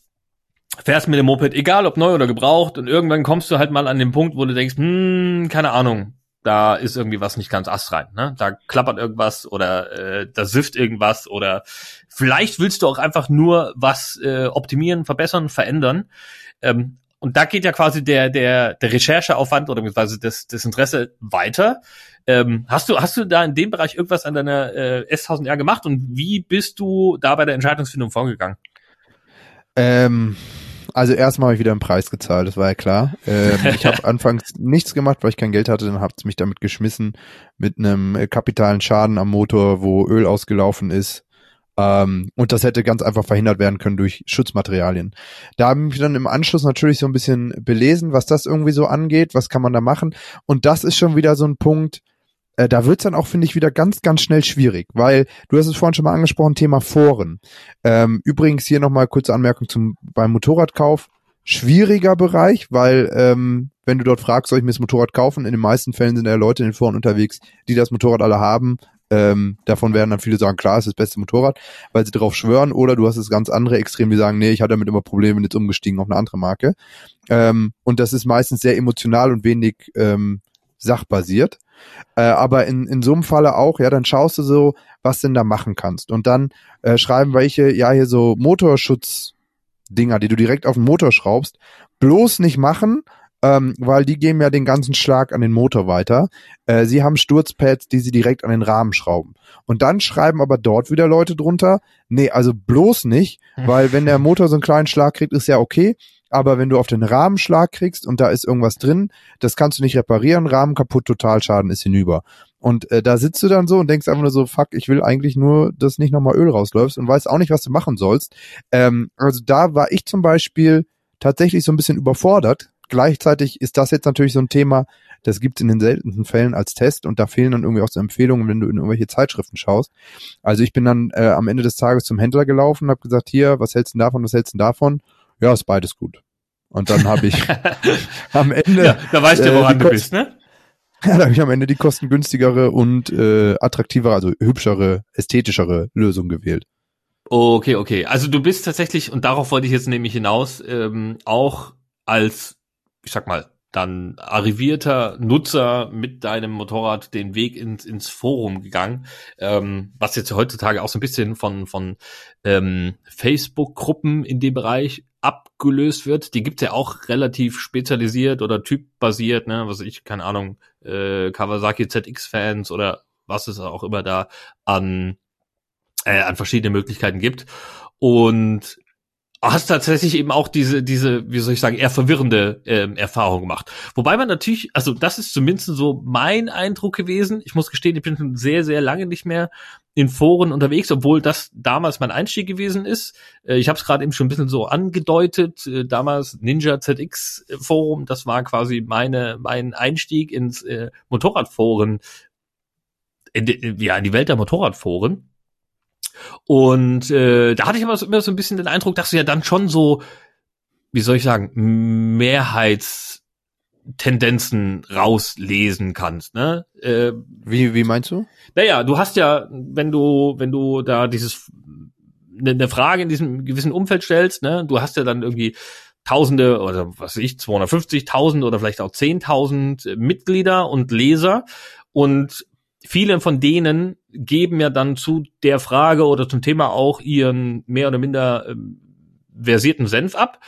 fährst mit dem Moped, egal ob neu oder gebraucht, und irgendwann kommst du halt mal an den Punkt, wo du denkst, hm, keine Ahnung, da ist irgendwie was nicht ganz astrein, ne? Da klappert irgendwas oder äh, da sifft irgendwas oder vielleicht willst du auch einfach nur was äh, optimieren, verbessern, verändern. Ähm, und da geht ja quasi der, der, der Rechercheaufwand oder beziehungsweise das, das Interesse weiter. Ähm, hast du, hast du da in dem Bereich irgendwas an deiner äh, S1000R gemacht und wie bist du da bei der Entscheidungsfindung vorgegangen? Ähm, also erstmal habe ich wieder einen Preis gezahlt, das war ja klar. Ähm, ich habe anfangs nichts gemacht, weil ich kein Geld hatte, dann hab's mich damit geschmissen mit einem äh, kapitalen Schaden am Motor, wo Öl ausgelaufen ist. Ähm, und das hätte ganz einfach verhindert werden können durch Schutzmaterialien. Da habe ich mich dann im Anschluss natürlich so ein bisschen belesen, was das irgendwie so angeht, was kann man da machen. Und das ist schon wieder so ein Punkt, äh, da wird's dann auch, finde ich, wieder ganz, ganz schnell schwierig, weil du hast es vorhin schon mal angesprochen, Thema Foren. Ähm, übrigens hier nochmal kurze Anmerkung zum beim Motorradkauf. Schwieriger Bereich, weil ähm, wenn du dort fragst, soll ich mir das Motorrad kaufen, in den meisten Fällen sind ja Leute in den Foren unterwegs, die das Motorrad alle haben. Ähm, davon werden dann viele sagen, klar, ist das beste Motorrad, weil sie darauf schwören. Oder du hast das ganz andere Extrem, die sagen, nee, ich hatte damit immer Probleme, bin jetzt umgestiegen auf eine andere Marke. Ähm, und das ist meistens sehr emotional und wenig ähm, sachbasiert. Äh, aber in, in so einem Falle auch, ja, dann schaust du so, was denn da machen kannst. Und dann äh, schreiben welche, ja, hier so Motorschutzdinger, die du direkt auf den Motor schraubst, bloß nicht machen, ähm, weil die geben ja den ganzen Schlag an den Motor weiter. Äh, sie haben Sturzpads, die sie direkt an den Rahmen schrauben. Und dann schreiben aber dort wieder Leute drunter, nee, also bloß nicht, weil wenn der Motor so einen kleinen Schlag kriegt, ist ja okay, aber wenn du auf den Rahmen Schlag kriegst und da ist irgendwas drin, das kannst du nicht reparieren, Rahmen kaputt, Totalschaden ist hinüber. Und äh, da sitzt du dann so und denkst einfach nur so, fuck, ich will eigentlich nur, dass nicht nochmal Öl rausläufst und weißt auch nicht, was du machen sollst. Ähm, also da war ich zum Beispiel tatsächlich so ein bisschen überfordert. Gleichzeitig ist das jetzt natürlich so ein Thema, das gibt's in den seltensten Fällen als Test und da fehlen dann irgendwie auch so Empfehlungen, wenn du in irgendwelche Zeitschriften schaust. Also ich bin dann äh, am Ende des Tages zum Händler gelaufen und habe gesagt, hier, was hältst du davon, was hältst du davon? Ja, ist beides gut. Und dann habe ich am Ende. Ja, da weißt du, woran äh, du bist, ne? Ja, da habe ich am Ende die kostengünstigere und äh, attraktivere, also hübschere, ästhetischere Lösung gewählt. Okay, okay. Also du bist tatsächlich, und darauf wollte ich jetzt nämlich hinaus, ähm, auch als, ich sag mal, dann arrivierter Nutzer mit deinem Motorrad den Weg ins, ins Forum gegangen, ähm, was jetzt heutzutage auch so ein bisschen von, von ähm, Facebook-Gruppen in dem Bereich abgelöst wird. Die gibt's ja auch relativ spezialisiert oder typbasiert, ne, was ich, keine Ahnung, äh, Kawasaki ZX-Fans oder was es auch immer da an, äh, an verschiedene Möglichkeiten gibt. Und hast tatsächlich eben auch diese, diese, wie soll ich sagen, eher verwirrende ähm, Erfahrung gemacht. Wobei man natürlich, also das ist zumindest so mein Eindruck gewesen. Ich muss gestehen, ich bin schon sehr, sehr lange nicht mehr in Foren unterwegs, obwohl das damals mein Einstieg gewesen ist. Äh, ich habe es gerade eben schon ein bisschen so angedeutet. Äh, damals Ninja ZX Forum, das war quasi meine mein Einstieg ins äh, Motorradforen, in die, ja in die Welt der Motorradforen. Und äh, da hatte ich immer so, immer so ein bisschen den Eindruck, dass du ja dann schon so, wie soll ich sagen, Mehrheitstendenzen rauslesen kannst, ne? Äh, wie, wie meinst du? Naja, du hast ja, wenn du, wenn du da dieses eine ne Frage in diesem gewissen Umfeld stellst, ne, du hast ja dann irgendwie Tausende oder was weiß ich, 250.000 oder vielleicht auch 10.000 Mitglieder und Leser und viele von denen geben ja dann zu der Frage oder zum Thema auch ihren mehr oder minder ähm, versierten Senf ab.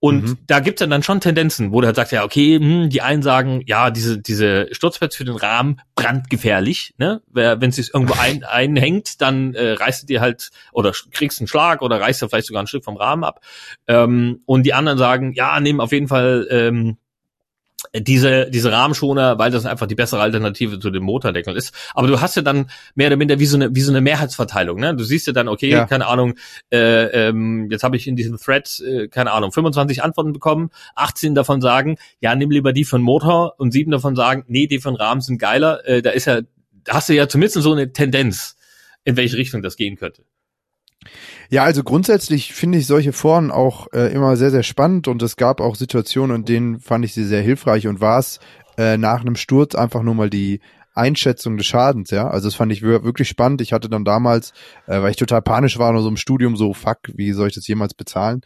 Und mhm. da gibt's dann, dann schon Tendenzen, wo der sagt, ja, okay, hm, die einen sagen, ja, diese, diese Sturzpads für den Rahmen brandgefährlich, ne? Wenn es irgendwo ein, einhängt, dann äh, reißt du dir halt oder kriegst einen Schlag oder reißt du vielleicht sogar ein Stück vom Rahmen ab. Ähm, und die anderen sagen, ja, nehmen auf jeden Fall ähm, diese, diese Rahmenschoner, weil das einfach die bessere Alternative zu den Motordeckeln ist. Aber du hast ja dann mehr oder minder wie so eine, wie so eine Mehrheitsverteilung. Ne? Du siehst ja dann, okay, ja. keine Ahnung, äh, ähm, jetzt habe ich in diesem Thread, äh, keine Ahnung, 25 Antworten bekommen, 18 davon sagen, ja, nimm lieber die den Motor und sieben davon sagen, nee, die den Rahmen sind geiler. Äh, da ist ja, da hast du ja zumindest so eine Tendenz, in welche Richtung das gehen könnte. Ja, also grundsätzlich finde ich solche Foren auch äh, immer sehr, sehr spannend und es gab auch Situationen, in denen fand ich sie sehr hilfreich und war es äh, nach einem Sturz einfach nur mal die Einschätzung des Schadens, ja. Also das fand ich wirklich spannend. Ich hatte dann damals, äh, weil ich total panisch war, nur so im Studium so, fuck, wie soll ich das jemals bezahlen?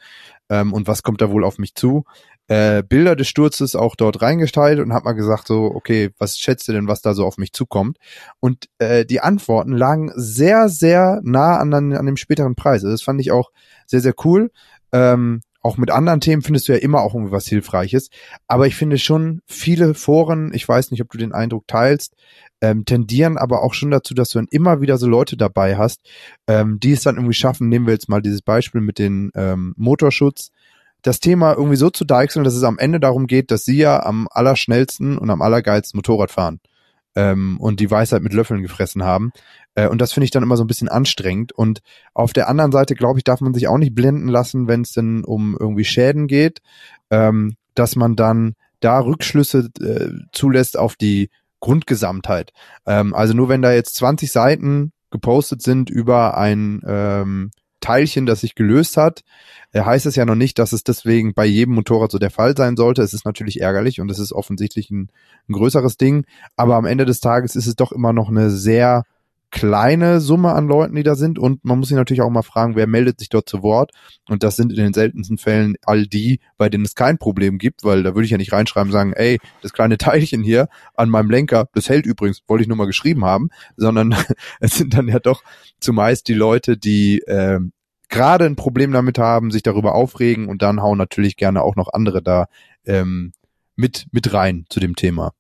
Ähm, und was kommt da wohl auf mich zu? äh, Bilder des Sturzes auch dort reingestellt und habe mal gesagt so, okay, was schätzt du denn, was da so auf mich zukommt? Und äh, die Antworten lagen sehr, sehr nah an, an dem späteren Preis. Also das fand ich auch sehr, sehr cool. Ähm, auch mit anderen Themen findest du ja immer auch irgendwie was Hilfreiches. Aber ich finde schon, viele Foren, ich weiß nicht, ob du den Eindruck teilst, ähm, tendieren aber auch schon dazu, dass du dann immer wieder so Leute dabei hast, ähm, die es dann irgendwie schaffen, nehmen wir jetzt mal dieses Beispiel mit den ähm, Motorschutz, das Thema irgendwie so zu deichseln, dass es am Ende darum geht, dass sie ja am allerschnellsten und am allergeilsten Motorrad fahren ähm, und die Weisheit mit Löffeln gefressen haben. Äh, und das finde ich dann immer so ein bisschen anstrengend. Und auf der anderen Seite, glaube ich, darf man sich auch nicht blenden lassen, wenn es denn um irgendwie Schäden geht, ähm, dass man dann da Rückschlüsse äh, zulässt auf die Grundgesamtheit. Ähm, also nur wenn da jetzt 20 Seiten gepostet sind über ein ähm, Teilchen, das sich gelöst hat, heißt es ja noch nicht, dass es deswegen bei jedem Motorrad so der Fall sein sollte. Es ist natürlich ärgerlich und es ist offensichtlich ein, ein größeres Ding, aber am Ende des Tages ist es doch immer noch eine sehr kleine Summe an Leuten, die da sind. Und man muss sich natürlich auch mal fragen, wer meldet sich dort zu Wort. Und das sind in den seltensten Fällen all die, bei denen es kein Problem gibt, weil da würde ich ja nicht reinschreiben sagen, ey, das kleine Teilchen hier an meinem Lenker, das hält übrigens, wollte ich nur mal geschrieben haben, sondern es sind dann ja doch zumeist die Leute, die äh, gerade ein Problem damit haben, sich darüber aufregen und dann hauen natürlich gerne auch noch andere da ähm, mit, mit rein zu dem Thema.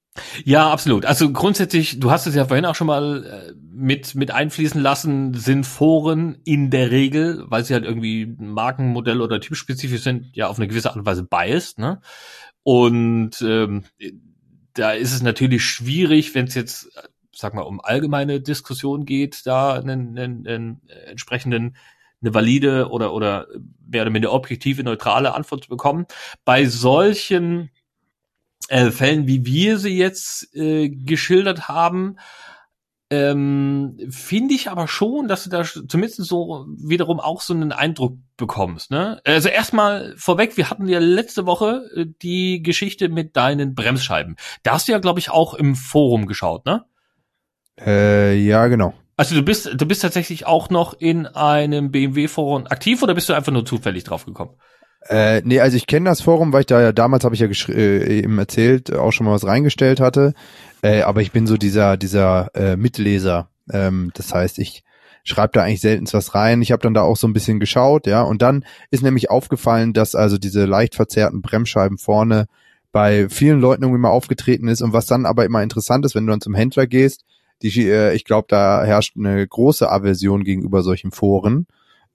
Ja, absolut. Also grundsätzlich, du hast es ja vorhin auch schon mal äh, mit, mit einfließen lassen, sind Foren in der Regel, weil sie halt irgendwie Markenmodell oder typspezifisch sind, ja auf eine gewisse Art und Weise biased, ne? Und ähm, da ist es natürlich schwierig, wenn es jetzt, sag mal, um allgemeine Diskussion geht, da einen, einen, einen entsprechenden eine valide oder oder mehr oder minder objektive, neutrale Antwort zu bekommen. Bei solchen äh, Fällen, wie wir sie jetzt äh, geschildert haben, ähm, finde ich aber schon, dass du da zumindest so wiederum auch so einen Eindruck bekommst. Ne? Also erstmal vorweg, wir hatten ja letzte Woche äh, die Geschichte mit deinen Bremsscheiben. Da hast du ja, glaube ich, auch im Forum geschaut, ne? Äh, ja, genau. Also du bist, du bist tatsächlich auch noch in einem BMW-Forum aktiv oder bist du einfach nur zufällig drauf gekommen? Äh, nee, also ich kenne das Forum, weil ich da ja damals habe ich ja äh, eben erzählt, auch schon mal was reingestellt hatte. Äh, aber ich bin so dieser dieser äh, Mitleser. Ähm, das heißt, ich schreibe da eigentlich selten was rein. Ich habe dann da auch so ein bisschen geschaut, ja. Und dann ist nämlich aufgefallen, dass also diese leicht verzerrten Bremsscheiben vorne bei vielen Leuten irgendwie mal aufgetreten ist. Und was dann aber immer interessant ist, wenn du dann zum Händler gehst, die, äh, ich glaube, da herrscht eine große Aversion gegenüber solchen Foren.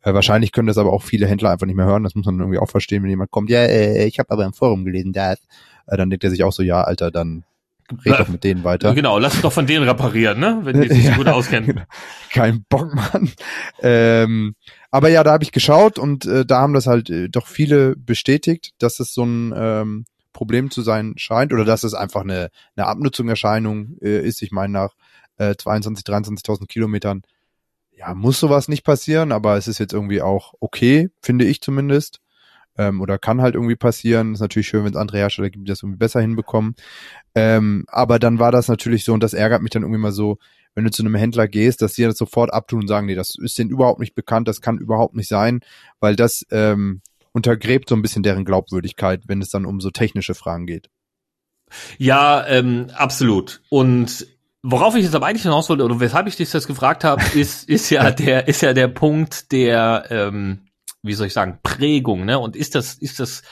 Äh, wahrscheinlich können das aber auch viele Händler einfach nicht mehr hören. Das muss man irgendwie auch verstehen, wenn jemand kommt, ja, äh, ich habe aber im Forum gelesen, das. Äh, dann denkt er sich auch so, ja, Alter, dann red doch mit denen weiter. Genau, lass doch von denen reparieren, ne? Wenn die sich ja, gut auskennen. Genau. Kein Bock, Mann. Ähm, aber ja, da habe ich geschaut und äh, da haben das halt äh, doch viele bestätigt, dass es so ein ähm, Problem zu sein scheint oder dass es einfach eine, eine Abnutzungserscheinung äh, ist. Ich meine, nach äh, 22, 23.000 Kilometern ja, muss sowas nicht passieren, aber es ist jetzt irgendwie auch okay, finde ich zumindest. Ähm, oder kann halt irgendwie passieren. Ist natürlich schön, wenn es andere Hersteller gibt, die das irgendwie besser hinbekommen. Ähm, aber dann war das natürlich so, und das ärgert mich dann irgendwie mal so, wenn du zu einem Händler gehst, dass die das sofort abtun und sagen, nee, das ist denen überhaupt nicht bekannt, das kann überhaupt nicht sein, weil das ähm, untergräbt so ein bisschen deren Glaubwürdigkeit, wenn es dann um so technische Fragen geht. Ja, ähm, absolut. Und Worauf ich jetzt aber eigentlich hinaus wollte, oder weshalb ich dich das gefragt habe, ist, ist ja der, ist ja der Punkt der, ähm, wie soll ich sagen, Prägung, ne? Und ist das, ist das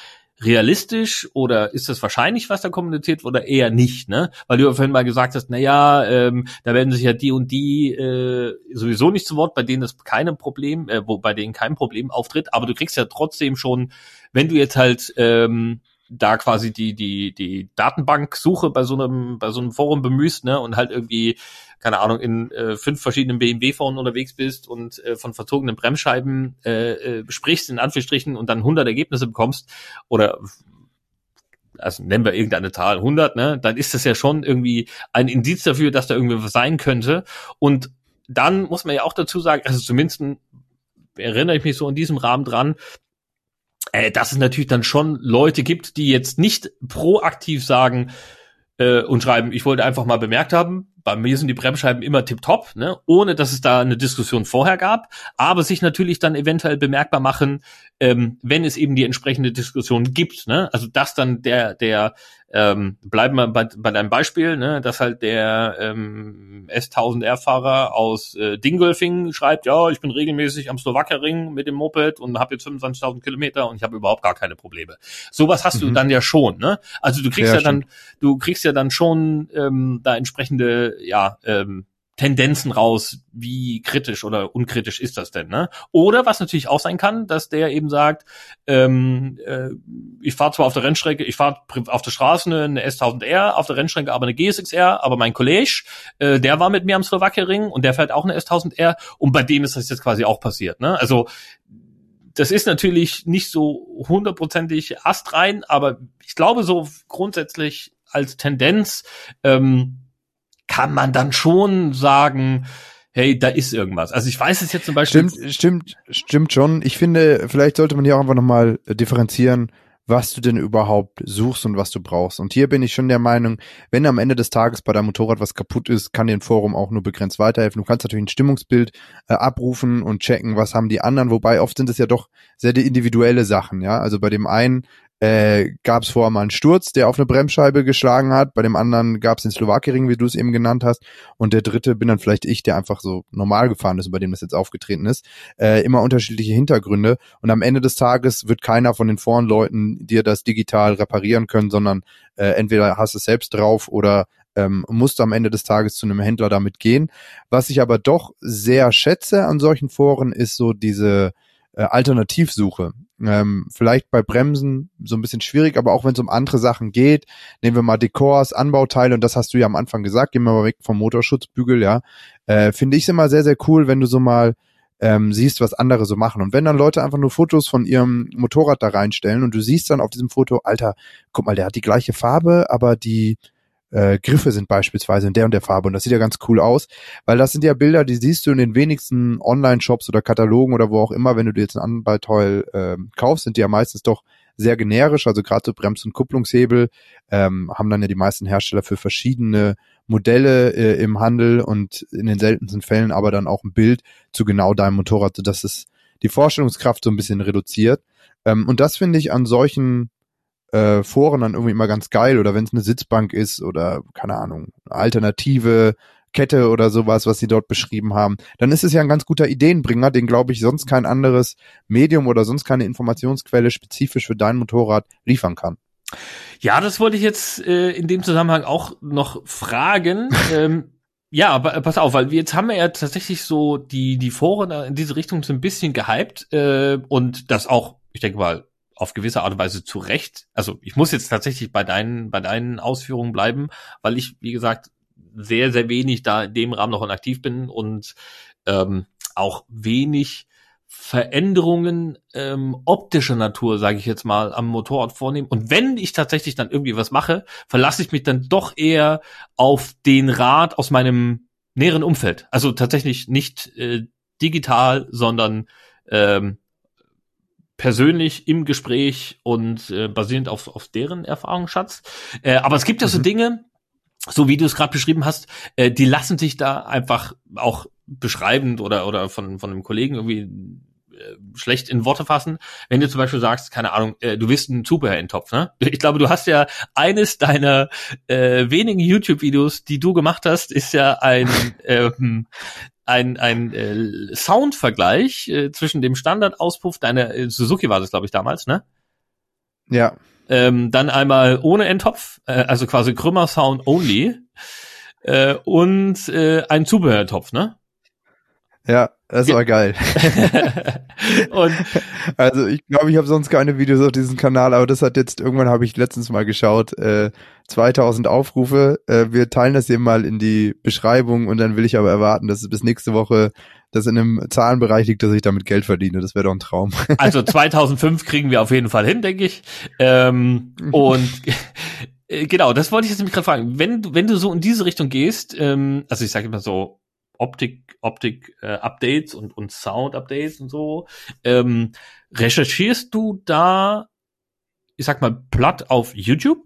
realistisch oder ist das wahrscheinlich, was da kommuniziert wird, oder eher nicht, ne? Weil du ja vorhin mal gesagt hast, na ja, ähm, da werden sich ja die und die äh, sowieso nicht zu Wort, bei denen das kein Problem, äh, wo bei denen kein Problem auftritt, aber du kriegst ja trotzdem schon, wenn du jetzt halt ähm, da quasi die die die Datenbanksuche bei so einem bei so einem Forum bemühst ne und halt irgendwie keine Ahnung in äh, fünf verschiedenen BMW Foren unterwegs bist und äh, von verzogenen Bremsscheiben äh, äh, sprichst in Anführungsstrichen und dann 100 Ergebnisse bekommst oder also nennen wir irgendeine Zahl 100 ne dann ist das ja schon irgendwie ein Indiz dafür dass da irgendwie was sein könnte. Und dann muss man ja auch dazu sagen also zumindest erinnere ich mich so in diesem Rahmen dran, äh, dass es natürlich dann schon Leute gibt, die jetzt nicht proaktiv sagen äh, und schreiben, ich wollte einfach mal bemerkt haben, bei mir sind die Bremsscheiben immer tipptopp, ne, ohne dass es da eine Diskussion vorher gab, aber sich natürlich dann eventuell bemerkbar machen, ähm, wenn es eben die entsprechende Diskussion gibt, ne, also dass dann der der ähm, bleiben wir bei, bei deinem Beispiel, ne, dass halt der ähm, S1000R-Fahrer aus äh, Dingolfing schreibt, ja, ich bin regelmäßig am Slowakering mit dem Moped und habe jetzt 25.000 Kilometer und ich habe überhaupt gar keine Probleme. Sowas hast mhm. du dann ja schon, ne? Also du kriegst ja, ja dann, du kriegst ja dann schon ähm, da entsprechende, ja, ähm, Tendenzen raus, wie kritisch oder unkritisch ist das denn, ne? Oder was natürlich auch sein kann, dass der eben sagt, ähm, äh, ich fahre zwar auf der Rennstrecke, ich fahre auf der Straße eine, eine S1000R, auf der Rennstrecke aber eine GSX-R, aber mein Kollege, äh, der war mit mir am Slowakering und der fährt auch eine S1000R und bei dem ist das jetzt quasi auch passiert, ne? Also das ist natürlich nicht so hundertprozentig astrein, aber ich glaube so grundsätzlich als Tendenz ähm, kann man dann schon sagen, hey, da ist irgendwas. Also ich weiß es jetzt zum Beispiel. Stimmt, stimmt, stimmt schon. Ich finde, vielleicht sollte man hier auch einfach nochmal differenzieren, was du denn überhaupt suchst und was du brauchst. Und hier bin ich schon der Meinung, wenn am Ende des Tages bei deinem Motorrad was kaputt ist, kann dir ein Forum auch nur begrenzt weiterhelfen. Du kannst natürlich ein Stimmungsbild äh, abrufen und checken, was haben die anderen, wobei oft sind es ja doch sehr individuelle Sachen, ja. Also bei dem einen äh, gab es vorher mal einen Sturz, der auf eine Bremsscheibe geschlagen hat. Bei dem anderen gab es den Slowakering, wie du es eben genannt hast. Und der dritte bin dann vielleicht ich, der einfach so normal gefahren ist, bei dem das jetzt aufgetreten ist. Äh, immer unterschiedliche Hintergründe. Und am Ende des Tages wird keiner von den Vorn-Leuten dir das digital reparieren können, sondern äh, entweder hast du es selbst drauf oder ähm, musst am Ende des Tages zu einem Händler damit gehen. Was ich aber doch sehr schätze an solchen Foren, ist so diese äh, Alternativsuche. Ähm, vielleicht bei Bremsen so ein bisschen schwierig, aber auch wenn es um andere Sachen geht, nehmen wir mal Dekors, Anbauteile und das hast du ja am Anfang gesagt, gehen wir mal weg vom Motorschutzbügel, ja. Äh, Finde ich immer sehr, sehr cool, wenn du so mal ähm, siehst, was andere so machen. Und wenn dann Leute einfach nur Fotos von ihrem Motorrad da reinstellen und du siehst dann auf diesem Foto, Alter, guck mal, der hat die gleiche Farbe, aber die äh, Griffe sind beispielsweise in der und der Farbe und das sieht ja ganz cool aus, weil das sind ja Bilder, die siehst du in den wenigsten Online-Shops oder Katalogen oder wo auch immer, wenn du dir jetzt ein Anbauteil äh, kaufst, sind die ja meistens doch sehr generisch, also gerade so Brems- und Kupplungshebel ähm, haben dann ja die meisten Hersteller für verschiedene Modelle äh, im Handel und in den seltensten Fällen aber dann auch ein Bild zu genau deinem Motorrad, sodass es die Vorstellungskraft so ein bisschen reduziert. Ähm, und das finde ich an solchen äh, Foren dann irgendwie immer ganz geil oder wenn es eine Sitzbank ist oder keine Ahnung, alternative Kette oder sowas, was sie dort beschrieben haben, dann ist es ja ein ganz guter Ideenbringer, den glaube ich sonst kein anderes Medium oder sonst keine Informationsquelle spezifisch für dein Motorrad liefern kann. Ja, das wollte ich jetzt äh, in dem Zusammenhang auch noch fragen. ähm, ja, aber pass auf, weil jetzt haben wir ja tatsächlich so die die Foren in diese Richtung so ein bisschen gehypt äh, und das auch, ich denke mal, auf gewisse Art und Weise zu Recht. Also ich muss jetzt tatsächlich bei deinen, bei deinen Ausführungen bleiben, weil ich, wie gesagt, sehr, sehr wenig da in dem Rahmen noch aktiv bin und ähm, auch wenig Veränderungen ähm, optischer Natur, sage ich jetzt mal, am Motorrad vornehmen. Und wenn ich tatsächlich dann irgendwie was mache, verlasse ich mich dann doch eher auf den Rat aus meinem näheren Umfeld. Also tatsächlich nicht äh, digital, sondern ähm, persönlich im Gespräch und äh, basierend auf, auf deren Erfahrungsschatz. Äh, aber es gibt ja mhm. so Dinge, so wie du es gerade beschrieben hast, äh, die lassen sich da einfach auch beschreibend oder, oder von, von einem Kollegen irgendwie äh, schlecht in Worte fassen, wenn du zum Beispiel sagst, keine Ahnung, äh, du willst einen Zubehör-Topf, ne? Ich glaube, du hast ja eines deiner äh, wenigen YouTube-Videos, die du gemacht hast, ist ja ein ähm, ein, ein äh, Soundvergleich äh, zwischen dem Standardauspuff deiner äh, Suzuki war das, glaube ich, damals, ne? Ja. Ähm, dann einmal ohne Endtopf, äh, also quasi Krümmer Sound only äh, und äh, ein Zubehörtopf, ne? Ja, das war geil. und also ich glaube, ich habe sonst keine Videos auf diesem Kanal, aber das hat jetzt irgendwann habe ich letztens mal geschaut, äh, 2000 Aufrufe. Äh, wir teilen das hier mal in die Beschreibung und dann will ich aber erwarten, dass es bis nächste Woche das in einem Zahlenbereich liegt, dass ich damit Geld verdiene. Das wäre doch ein Traum. Also 2005 kriegen wir auf jeden Fall hin, denke ich. Ähm, und äh, genau, das wollte ich jetzt nämlich gerade fragen. Wenn du wenn du so in diese Richtung gehst, ähm, also ich sage immer so Optik, Optik äh, und und Sound Updates und so. Ähm, recherchierst du da, ich sag mal, platt auf YouTube?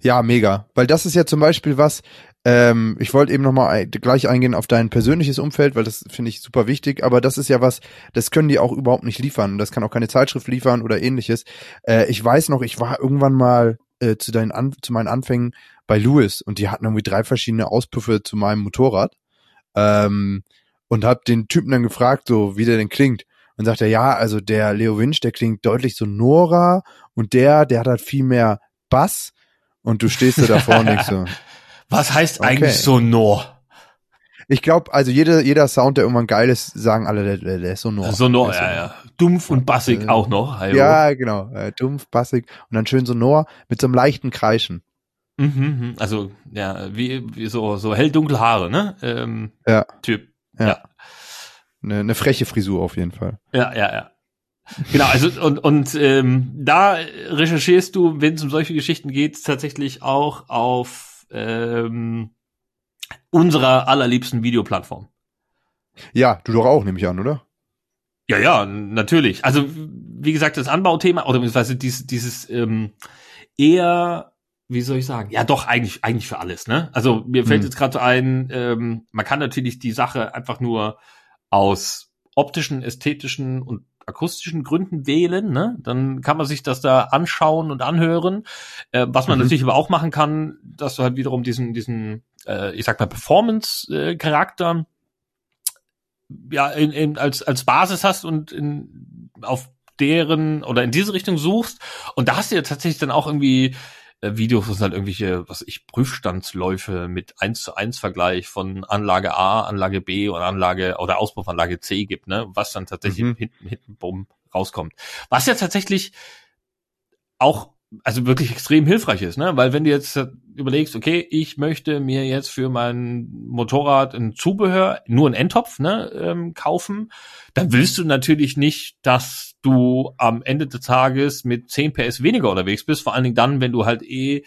Ja, mega. Weil das ist ja zum Beispiel was, ähm, ich wollte eben nochmal gleich eingehen auf dein persönliches Umfeld, weil das finde ich super wichtig, aber das ist ja was, das können die auch überhaupt nicht liefern. Das kann auch keine Zeitschrift liefern oder ähnliches. Äh, ich weiß noch, ich war irgendwann mal äh, zu deinen An zu meinen Anfängen bei Lewis und die hatten irgendwie drei verschiedene Auspuffe zu meinem Motorrad. Ähm, und hab den Typen dann gefragt, so wie der denn klingt. Und sagt er, ja, also der Leo Winch, der klingt deutlich sonorer und der, der hat halt viel mehr Bass und du stehst da davor und denkst so. Was heißt okay. eigentlich sonor? Ich glaube, also jeder, jeder Sound, der irgendwann geil ist, sagen alle, der, der, der ist sonor. Sonor, ja, ja. Dumpf und bassig äh, auch noch. Hallo. Ja, genau. Äh, dumpf, bassig und dann schön sonor mit so einem leichten Kreischen. Mhm, mhm. also, ja, wie, wie so, so hell-dunkle Haare, ne? Ähm, ja. Typ. Ja. ja. Eine, eine freche Frisur auf jeden Fall. Ja, ja, ja. Genau, also und, und ähm, da recherchierst du, wenn es um solche Geschichten geht, tatsächlich auch auf ähm, unserer allerliebsten Videoplattform. Ja, du doch auch, nehme ich an, oder? Ja, ja, natürlich. Also, wie gesagt, das Anbauthema, oder beziehungsweise dieses, dieses ähm, eher, wie soll ich sagen, ja doch, eigentlich, eigentlich für alles, ne? Also mir fällt hm. jetzt gerade ein, ähm, man kann natürlich die Sache einfach nur aus optischen, ästhetischen und akustischen Gründen wählen, ne? Dann kann man sich das da anschauen und anhören. Äh, was man mhm. natürlich aber auch machen kann, dass du halt wiederum diesen, diesen äh, ich sag mal, Performance-Charakter ja, in, in, als, als Basis hast und in, auf deren oder in diese Richtung suchst. Und da hast du ja tatsächlich dann auch irgendwie äh, Videos, wo es halt irgendwelche, was ich, Prüfstandsläufe mit 1 zu 1 Vergleich von Anlage A, Anlage B und Anlage oder Auspuffanlage C gibt, ne? Was dann tatsächlich mhm. hinten, hinten bumm rauskommt. Was ja tatsächlich auch also wirklich extrem hilfreich ist, ne? Weil wenn du jetzt überlegst, okay, ich möchte mir jetzt für mein Motorrad ein Zubehör, nur ein Endtopf, ne, ähm, kaufen, dann willst du natürlich nicht, dass du am Ende des Tages mit 10 PS weniger unterwegs bist, vor allen Dingen dann, wenn du halt eh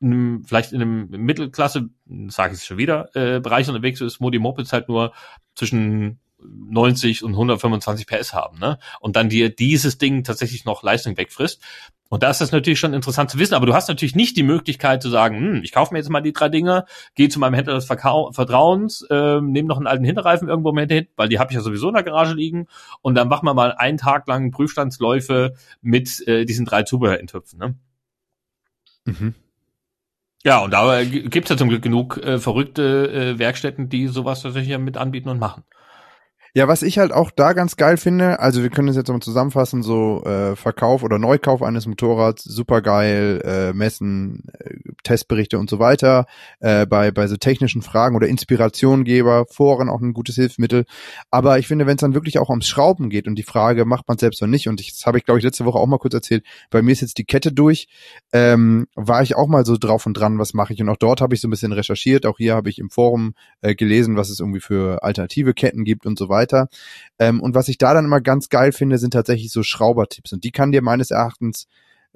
in einem, vielleicht in einem Mittelklasse, sage ich es schon wieder, äh, Bereich unterwegs ist, wo die Mopeds halt nur zwischen 90 und 125 PS haben, ne? Und dann dir dieses Ding tatsächlich noch Leistung wegfrisst. Und da ist das natürlich schon interessant zu wissen, aber du hast natürlich nicht die Möglichkeit zu sagen, hm, ich kaufe mir jetzt mal die drei Dinger, gehe zu meinem Händler des Verkau Vertrauens, äh, nehme noch einen alten Hinterreifen irgendwo mit hin, weil die habe ich ja sowieso in der Garage liegen und dann machen wir mal einen Tag lang Prüfstandsläufe mit äh, diesen drei Zubehörintöpfen. Ne? Mhm. Ja, und da äh, gibt's ja zum Glück genug äh, verrückte äh, Werkstätten, die sowas tatsächlich mit anbieten und machen. Ja, was ich halt auch da ganz geil finde, also wir können das jetzt mal zusammenfassen, so äh, Verkauf oder Neukauf eines Motorrads, super geil, äh, Messen, äh, Testberichte und so weiter, äh, bei, bei so technischen Fragen oder Inspirationgeber, Foren auch ein gutes Hilfsmittel. Aber ich finde, wenn es dann wirklich auch ums Schrauben geht und die Frage, macht man selbst oder nicht, und ich, das habe ich, glaube ich, letzte Woche auch mal kurz erzählt, bei mir ist jetzt die Kette durch, ähm, war ich auch mal so drauf und dran, was mache ich. Und auch dort habe ich so ein bisschen recherchiert, auch hier habe ich im Forum äh, gelesen, was es irgendwie für alternative Ketten gibt und so weiter weiter. Ähm, und was ich da dann immer ganz geil finde, sind tatsächlich so Schraubertipps. Und die kann dir meines Erachtens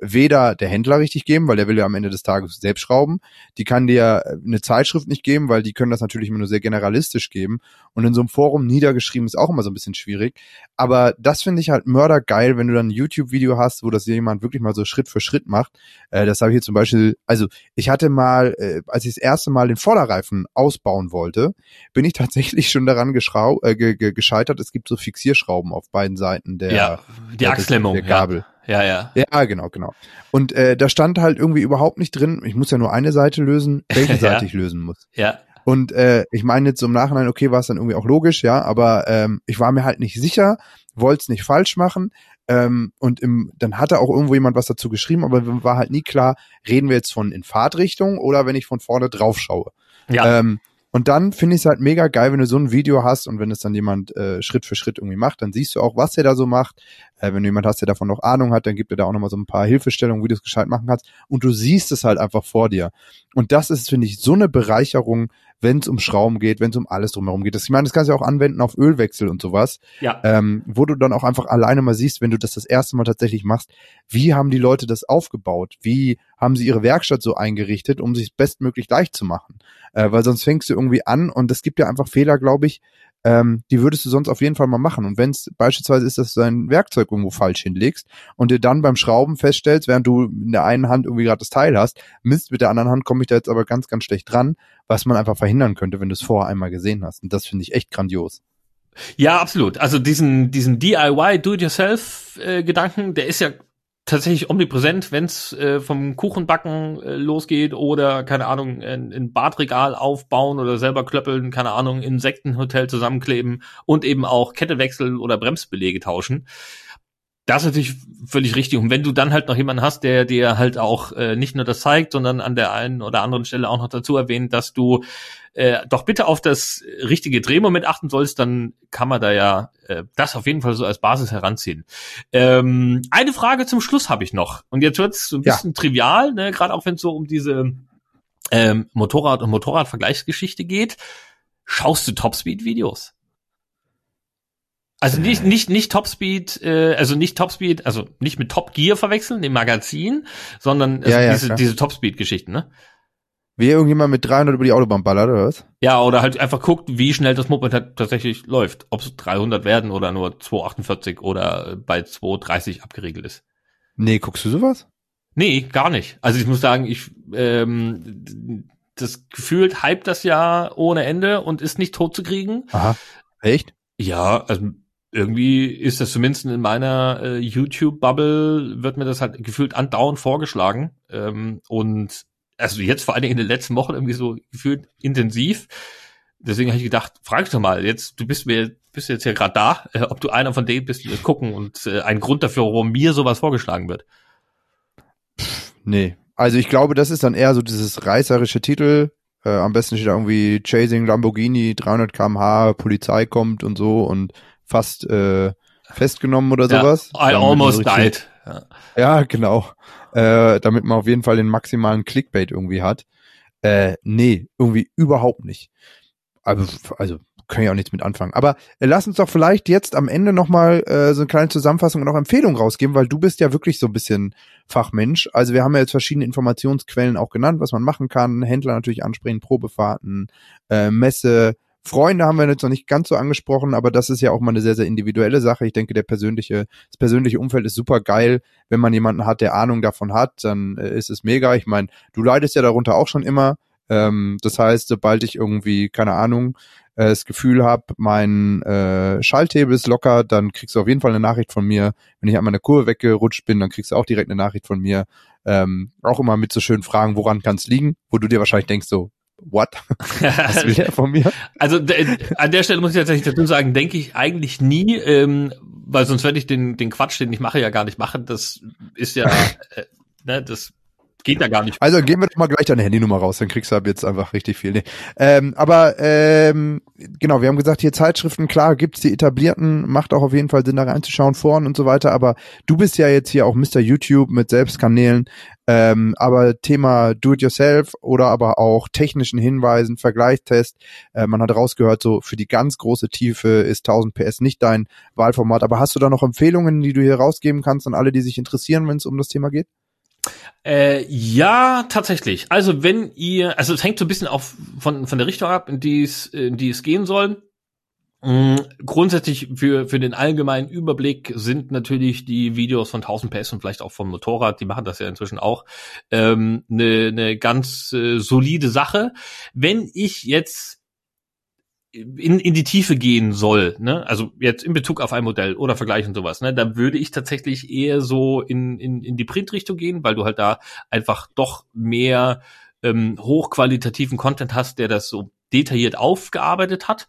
weder der Händler richtig geben, weil der will ja am Ende des Tages selbst schrauben. Die kann dir äh, eine Zeitschrift nicht geben, weil die können das natürlich immer nur sehr generalistisch geben. Und in so einem Forum niedergeschrieben ist auch immer so ein bisschen schwierig. Aber das finde ich halt mördergeil, wenn du dann ein YouTube-Video hast, wo das jemand wirklich mal so Schritt für Schritt macht. Äh, das habe ich hier zum Beispiel, also ich hatte mal, äh, als ich das erste Mal den Vorderreifen ausbauen wollte, bin ich tatsächlich schon daran äh, ge ge gescheitert. Es gibt so Fixierschrauben auf beiden Seiten der, ja, die Achslemmung, der Gabel. Ja. Ja, ja. Ja, genau, genau. Und äh, da stand halt irgendwie überhaupt nicht drin, ich muss ja nur eine Seite lösen, welche Seite ich lösen muss. Ja. Und äh, ich meine jetzt so im Nachhinein, okay, war es dann irgendwie auch logisch, ja, aber ähm, ich war mir halt nicht sicher, wollte es nicht falsch machen. Ähm, und im, dann hatte auch irgendwo jemand was dazu geschrieben, aber war halt nie klar, reden wir jetzt von in Fahrtrichtung oder wenn ich von vorne drauf schaue. Ja. Ähm, und dann finde ich es halt mega geil, wenn du so ein Video hast und wenn es dann jemand äh, Schritt für Schritt irgendwie macht, dann siehst du auch, was er da so macht. Äh, wenn du jemand hast, der davon noch Ahnung hat, dann gibt er da auch nochmal so ein paar Hilfestellungen, wie du es gescheit machen kannst. Und du siehst es halt einfach vor dir. Und das ist, finde ich, so eine Bereicherung, wenn es um Schrauben geht, wenn es um alles drumherum geht. Das, ich meine, das kannst du ja auch anwenden auf Ölwechsel und sowas. Ja. Ähm, wo du dann auch einfach alleine mal siehst, wenn du das das erste Mal tatsächlich machst, wie haben die Leute das aufgebaut? Wie haben sie ihre Werkstatt so eingerichtet, um sich bestmöglich leicht zu machen? Äh, weil sonst fängst du irgendwie an und es gibt ja einfach Fehler, glaube ich, ähm, die würdest du sonst auf jeden Fall mal machen. Und wenn es beispielsweise ist, dass du dein Werkzeug irgendwo falsch hinlegst und dir dann beim Schrauben feststellst, während du in der einen Hand irgendwie gerade das Teil hast, Mist, mit der anderen Hand komme ich da jetzt aber ganz, ganz schlecht dran, was man einfach verhindern könnte, wenn du es vorher einmal gesehen hast. Und das finde ich echt grandios. Ja, absolut. Also diesen, diesen DIY, Do-it-yourself-Gedanken, äh, der ist ja tatsächlich omnipräsent, wenn es äh, vom Kuchenbacken äh, losgeht oder, keine Ahnung, ein, ein Badregal aufbauen oder selber klöppeln, keine Ahnung, Insektenhotel zusammenkleben und eben auch Kette wechseln oder Bremsbelege tauschen. Das ist natürlich völlig richtig. Und wenn du dann halt noch jemanden hast, der dir halt auch äh, nicht nur das zeigt, sondern an der einen oder anderen Stelle auch noch dazu erwähnt, dass du äh, doch bitte auf das richtige Drehmoment achten sollst, dann kann man da ja äh, das auf jeden Fall so als Basis heranziehen. Ähm, eine Frage zum Schluss habe ich noch. Und jetzt wird's so ein bisschen ja. trivial, ne? gerade auch wenn es so um diese ähm, Motorrad- und Motorradvergleichsgeschichte geht. Schaust du Topspeed-Videos? Also nicht nicht nicht Topspeed, äh, also nicht Topspeed, also nicht mit Top Gear verwechseln, dem Magazin, sondern also ja, ja, diese, diese Topspeed-Geschichten, ne? Wie irgendjemand mit 300 über die Autobahn ballert, oder was? Ja, oder halt einfach guckt, wie schnell das Moped halt tatsächlich läuft. Ob es 300 werden oder nur 248 oder bei 230 abgeregelt ist. Nee, guckst du sowas? Nee, gar nicht. Also ich muss sagen, ich ähm, das gefühlt hype das ja ohne Ende und ist nicht tot zu kriegen. Aha. Echt? Ja, also irgendwie ist das zumindest in meiner äh, YouTube-Bubble, wird mir das halt gefühlt andauernd vorgeschlagen. Ähm, und also jetzt vor allen Dingen in den letzten Wochen irgendwie so gefühlt intensiv. Deswegen habe ich gedacht, frag doch mal, jetzt, du bist mir, bist jetzt ja gerade da, äh, ob du einer von denen bist, die gucken und äh, ein Grund dafür, warum mir sowas vorgeschlagen wird. Nee. Also ich glaube, das ist dann eher so dieses reißerische Titel. Äh, am besten steht da irgendwie Chasing Lamborghini, 300 kmh, Polizei kommt und so und fast äh, festgenommen oder sowas. I almost died. Ja. ja, genau äh, damit man auf jeden Fall den maximalen Clickbait irgendwie hat. Äh, nee, irgendwie überhaupt nicht. Also, also können ja auch nichts mit anfangen. Aber äh, lass uns doch vielleicht jetzt am Ende nochmal äh, so eine kleine Zusammenfassung und auch Empfehlungen rausgeben, weil du bist ja wirklich so ein bisschen Fachmensch. Also wir haben ja jetzt verschiedene Informationsquellen auch genannt, was man machen kann. Händler natürlich ansprechen, Probefahrten, äh, Messe, Freunde haben wir jetzt noch nicht ganz so angesprochen, aber das ist ja auch mal eine sehr, sehr individuelle Sache. Ich denke, der persönliche, das persönliche Umfeld ist super geil. Wenn man jemanden hat, der Ahnung davon hat, dann äh, ist es mega. Ich meine, du leidest ja darunter auch schon immer. Ähm, das heißt, sobald ich irgendwie, keine Ahnung, äh, das Gefühl habe, mein äh, Schalthebel ist locker, dann kriegst du auf jeden Fall eine Nachricht von mir. Wenn ich an meiner Kurve weggerutscht bin, dann kriegst du auch direkt eine Nachricht von mir. Ähm, auch immer mit so schönen Fragen, woran kann es liegen? Wo du dir wahrscheinlich denkst, so, what? Was will der von mir? Also an der Stelle muss ich tatsächlich dazu sagen, denke ich eigentlich nie, ähm, weil sonst werde ich den, den Quatsch, den ich mache, ja gar nicht machen. Das ist ja, äh, ne, das Geht ja gar nicht. Also gehen wir doch mal gleich deine Handynummer raus, dann kriegst du ab jetzt einfach richtig viel. Nee. Ähm, aber ähm, genau, wir haben gesagt, hier Zeitschriften, klar, gibt's die etablierten, macht auch auf jeden Fall Sinn, da reinzuschauen, Foren und so weiter, aber du bist ja jetzt hier auch Mr. YouTube mit Selbstkanälen, ähm, aber Thema Do-it-yourself oder aber auch technischen Hinweisen, Vergleichstest, äh, man hat rausgehört, so für die ganz große Tiefe ist 1000 PS nicht dein Wahlformat, aber hast du da noch Empfehlungen, die du hier rausgeben kannst an alle, die sich interessieren, wenn es um das Thema geht? Äh, ja, tatsächlich. Also wenn ihr, also es hängt so ein bisschen auch von, von der Richtung ab, in die es, in die es gehen soll. Mhm, grundsätzlich für, für den allgemeinen Überblick sind natürlich die Videos von 1000 PS und vielleicht auch vom Motorrad, die machen das ja inzwischen auch, ähm, eine, ne ganz äh, solide Sache. Wenn ich jetzt in, in die Tiefe gehen soll, ne? also jetzt in Bezug auf ein Modell oder Vergleich und sowas, ne? da würde ich tatsächlich eher so in, in, in die Printrichtung gehen, weil du halt da einfach doch mehr ähm, hochqualitativen Content hast, der das so detailliert aufgearbeitet hat.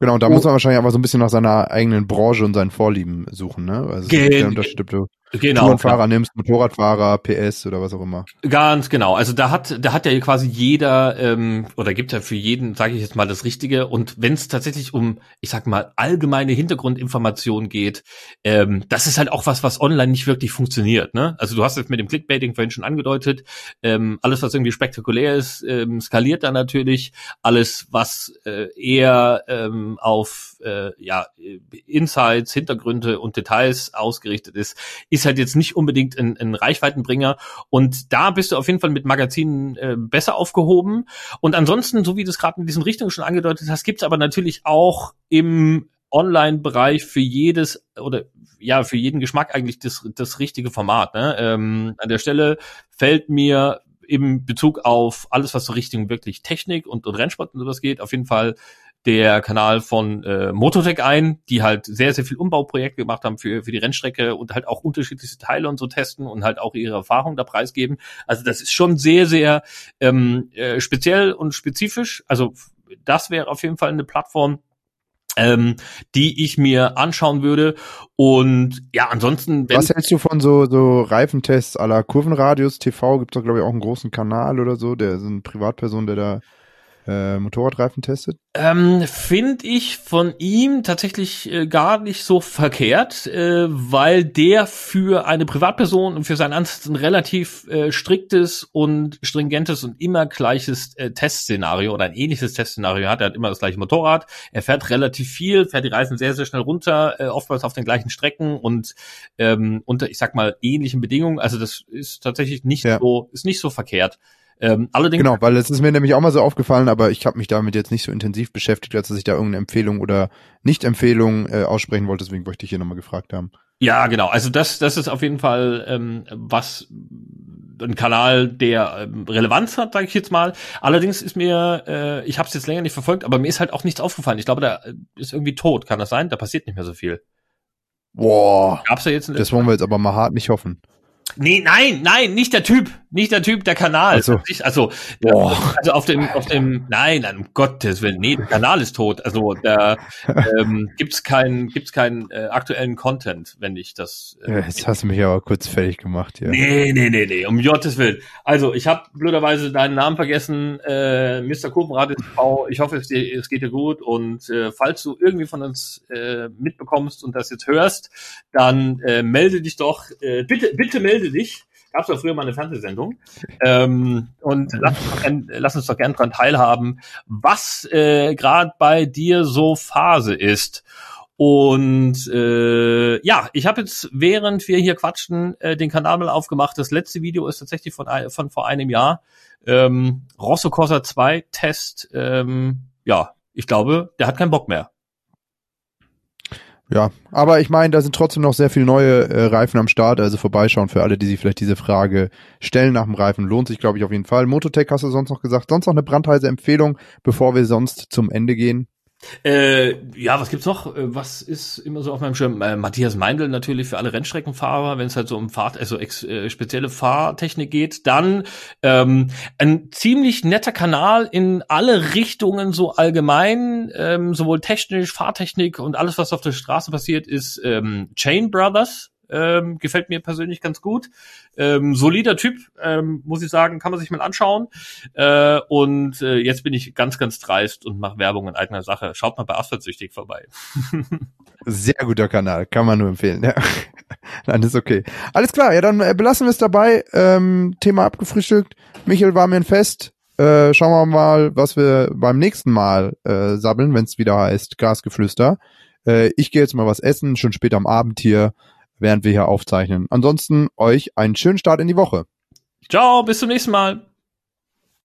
Genau, da oh. muss man wahrscheinlich aber so ein bisschen nach seiner eigenen Branche und seinen Vorlieben suchen, ne? Also Gen genau, Tourenfahrer genau. nimmst, Motorradfahrer, PS oder was auch immer. Ganz genau. Also da hat, da hat ja quasi jeder ähm, oder gibt ja für jeden, sage ich jetzt mal, das Richtige. Und wenn es tatsächlich um, ich sag mal, allgemeine Hintergrundinformationen geht, ähm, das ist halt auch was, was online nicht wirklich funktioniert. Ne? Also du hast es mit dem Clickbaiting vorhin schon angedeutet. Ähm, alles, was irgendwie spektakulär ist, ähm, skaliert dann natürlich. Alles, was äh, eher ähm, auf äh, ja Insights, Hintergründe und Details ausgerichtet ist, ist halt jetzt nicht unbedingt ein, ein Reichweitenbringer. Und da bist du auf jeden Fall mit Magazinen äh, besser aufgehoben. Und ansonsten, so wie du es gerade in diesen Richtungen schon angedeutet hast, gibt's aber natürlich auch im Online-Bereich für jedes oder ja für jeden Geschmack eigentlich das, das richtige Format. Ne? Ähm, an der Stelle fällt mir im Bezug auf alles, was so Richtung wirklich Technik und, und Rennsport und sowas geht, auf jeden Fall der Kanal von äh, Mototech ein, die halt sehr, sehr viel Umbauprojekte gemacht haben für, für die Rennstrecke und halt auch unterschiedlichste Teile und so testen und halt auch ihre Erfahrung da preisgeben. Also das ist schon sehr, sehr ähm, äh, speziell und spezifisch. Also das wäre auf jeden Fall eine Plattform, ähm, die ich mir anschauen würde. Und ja, ansonsten. Was hältst du von so, so Reifentests aller Kurvenradius TV? Gibt es da, glaube ich, auch einen großen Kanal oder so, der ist eine Privatperson, der da äh, Motorradreifen testet? Ähm, Finde ich von ihm tatsächlich äh, gar nicht so verkehrt, äh, weil der für eine Privatperson und für seinen Ansatz ein relativ äh, striktes und stringentes und immer gleiches äh, Testszenario oder ein ähnliches Testszenario hat. Er hat immer das gleiche Motorrad, er fährt relativ viel, fährt die Reisen sehr, sehr schnell runter, äh, oftmals auf den gleichen Strecken und ähm, unter, ich sag mal, ähnlichen Bedingungen. Also das ist tatsächlich nicht ja. so, ist nicht so verkehrt. Ähm, allerdings genau, weil es ist mir nämlich auch mal so aufgefallen, aber ich habe mich damit jetzt nicht so intensiv beschäftigt, als dass ich da irgendeine Empfehlung oder Nicht-Empfehlung äh, aussprechen wollte. Deswegen wollte ich dich hier nochmal gefragt haben. Ja, genau. Also das, das ist auf jeden Fall ähm, was ein Kanal, der ähm, Relevanz hat, sage ich jetzt mal. Allerdings ist mir, äh, ich habe es jetzt länger nicht verfolgt, aber mir ist halt auch nichts aufgefallen. Ich glaube, da ist irgendwie tot. Kann das sein? Da passiert nicht mehr so viel. Boah. Gab's da jetzt? Das wollen wir jetzt aber mal hart nicht hoffen. Nee, nein, nein, nicht der Typ, nicht der Typ, der Kanal. Also, also, also auf dem, auf dem, nein, um Gottes Willen, nee, der Kanal ist tot. Also da ähm, gibt's keinen, gibt's keinen äh, aktuellen Content, wenn ich das. Äh, ja, jetzt hast du mich aber kurz fertig gemacht, ja. Nee, nee, nee, nee, um Gottes Willen. Also ich habe blöderweise deinen Namen vergessen, äh, Mr. Kurvenrad TV. Ich hoffe, es, es geht dir gut und äh, falls du irgendwie von uns äh, mitbekommst und das jetzt hörst, dann äh, melde dich doch, äh, bitte, bitte melde dich gab es ja früher mal eine Fernsehsendung. Ähm, und lass uns, doch gern, lass uns doch gern dran teilhaben, was äh, gerade bei dir so Phase ist. Und äh, ja, ich habe jetzt, während wir hier quatschen, äh, den Kanal mal aufgemacht. Das letzte Video ist tatsächlich von, von vor einem Jahr. Ähm, Rosso Corsa 2 Test. Ähm, ja, ich glaube, der hat keinen Bock mehr. Ja, aber ich meine, da sind trotzdem noch sehr viele neue äh, Reifen am Start, also vorbeischauen für alle, die sich vielleicht diese Frage stellen nach dem Reifen. Lohnt sich, glaube ich, auf jeden Fall. Mototech hast du sonst noch gesagt. Sonst noch eine brandheiße Empfehlung, bevor wir sonst zum Ende gehen? Äh, ja, was gibt's noch? Äh, was ist immer so auf meinem Schirm? Äh, Matthias Meindl natürlich für alle Rennstreckenfahrer, wenn es halt so um Fahrt, also ex, äh, spezielle Fahrtechnik geht. Dann ähm, ein ziemlich netter Kanal in alle Richtungen so allgemein, ähm, sowohl technisch, Fahrtechnik und alles, was auf der Straße passiert, ist ähm, Chain Brothers ähm, gefällt mir persönlich ganz gut. Ähm, solider Typ, ähm, muss ich sagen, kann man sich mal anschauen. Äh, und äh, jetzt bin ich ganz, ganz dreist und mache Werbung in eigener Sache. Schaut mal bei Asphaltsüchtig vorbei. Sehr guter Kanal, kann man nur empfehlen. Ja. Nein, ist okay. Alles klar, ja, dann äh, belassen wir es dabei. Ähm, Thema abgefrühstückt. Michael war mir ein Fest. Äh, schauen wir mal, was wir beim nächsten Mal äh, sabbeln, wenn es wieder heißt Gasgeflüster. Äh, ich gehe jetzt mal was essen, schon später am Abend hier während wir hier aufzeichnen. Ansonsten euch einen schönen Start in die Woche. Ciao, bis zum nächsten Mal.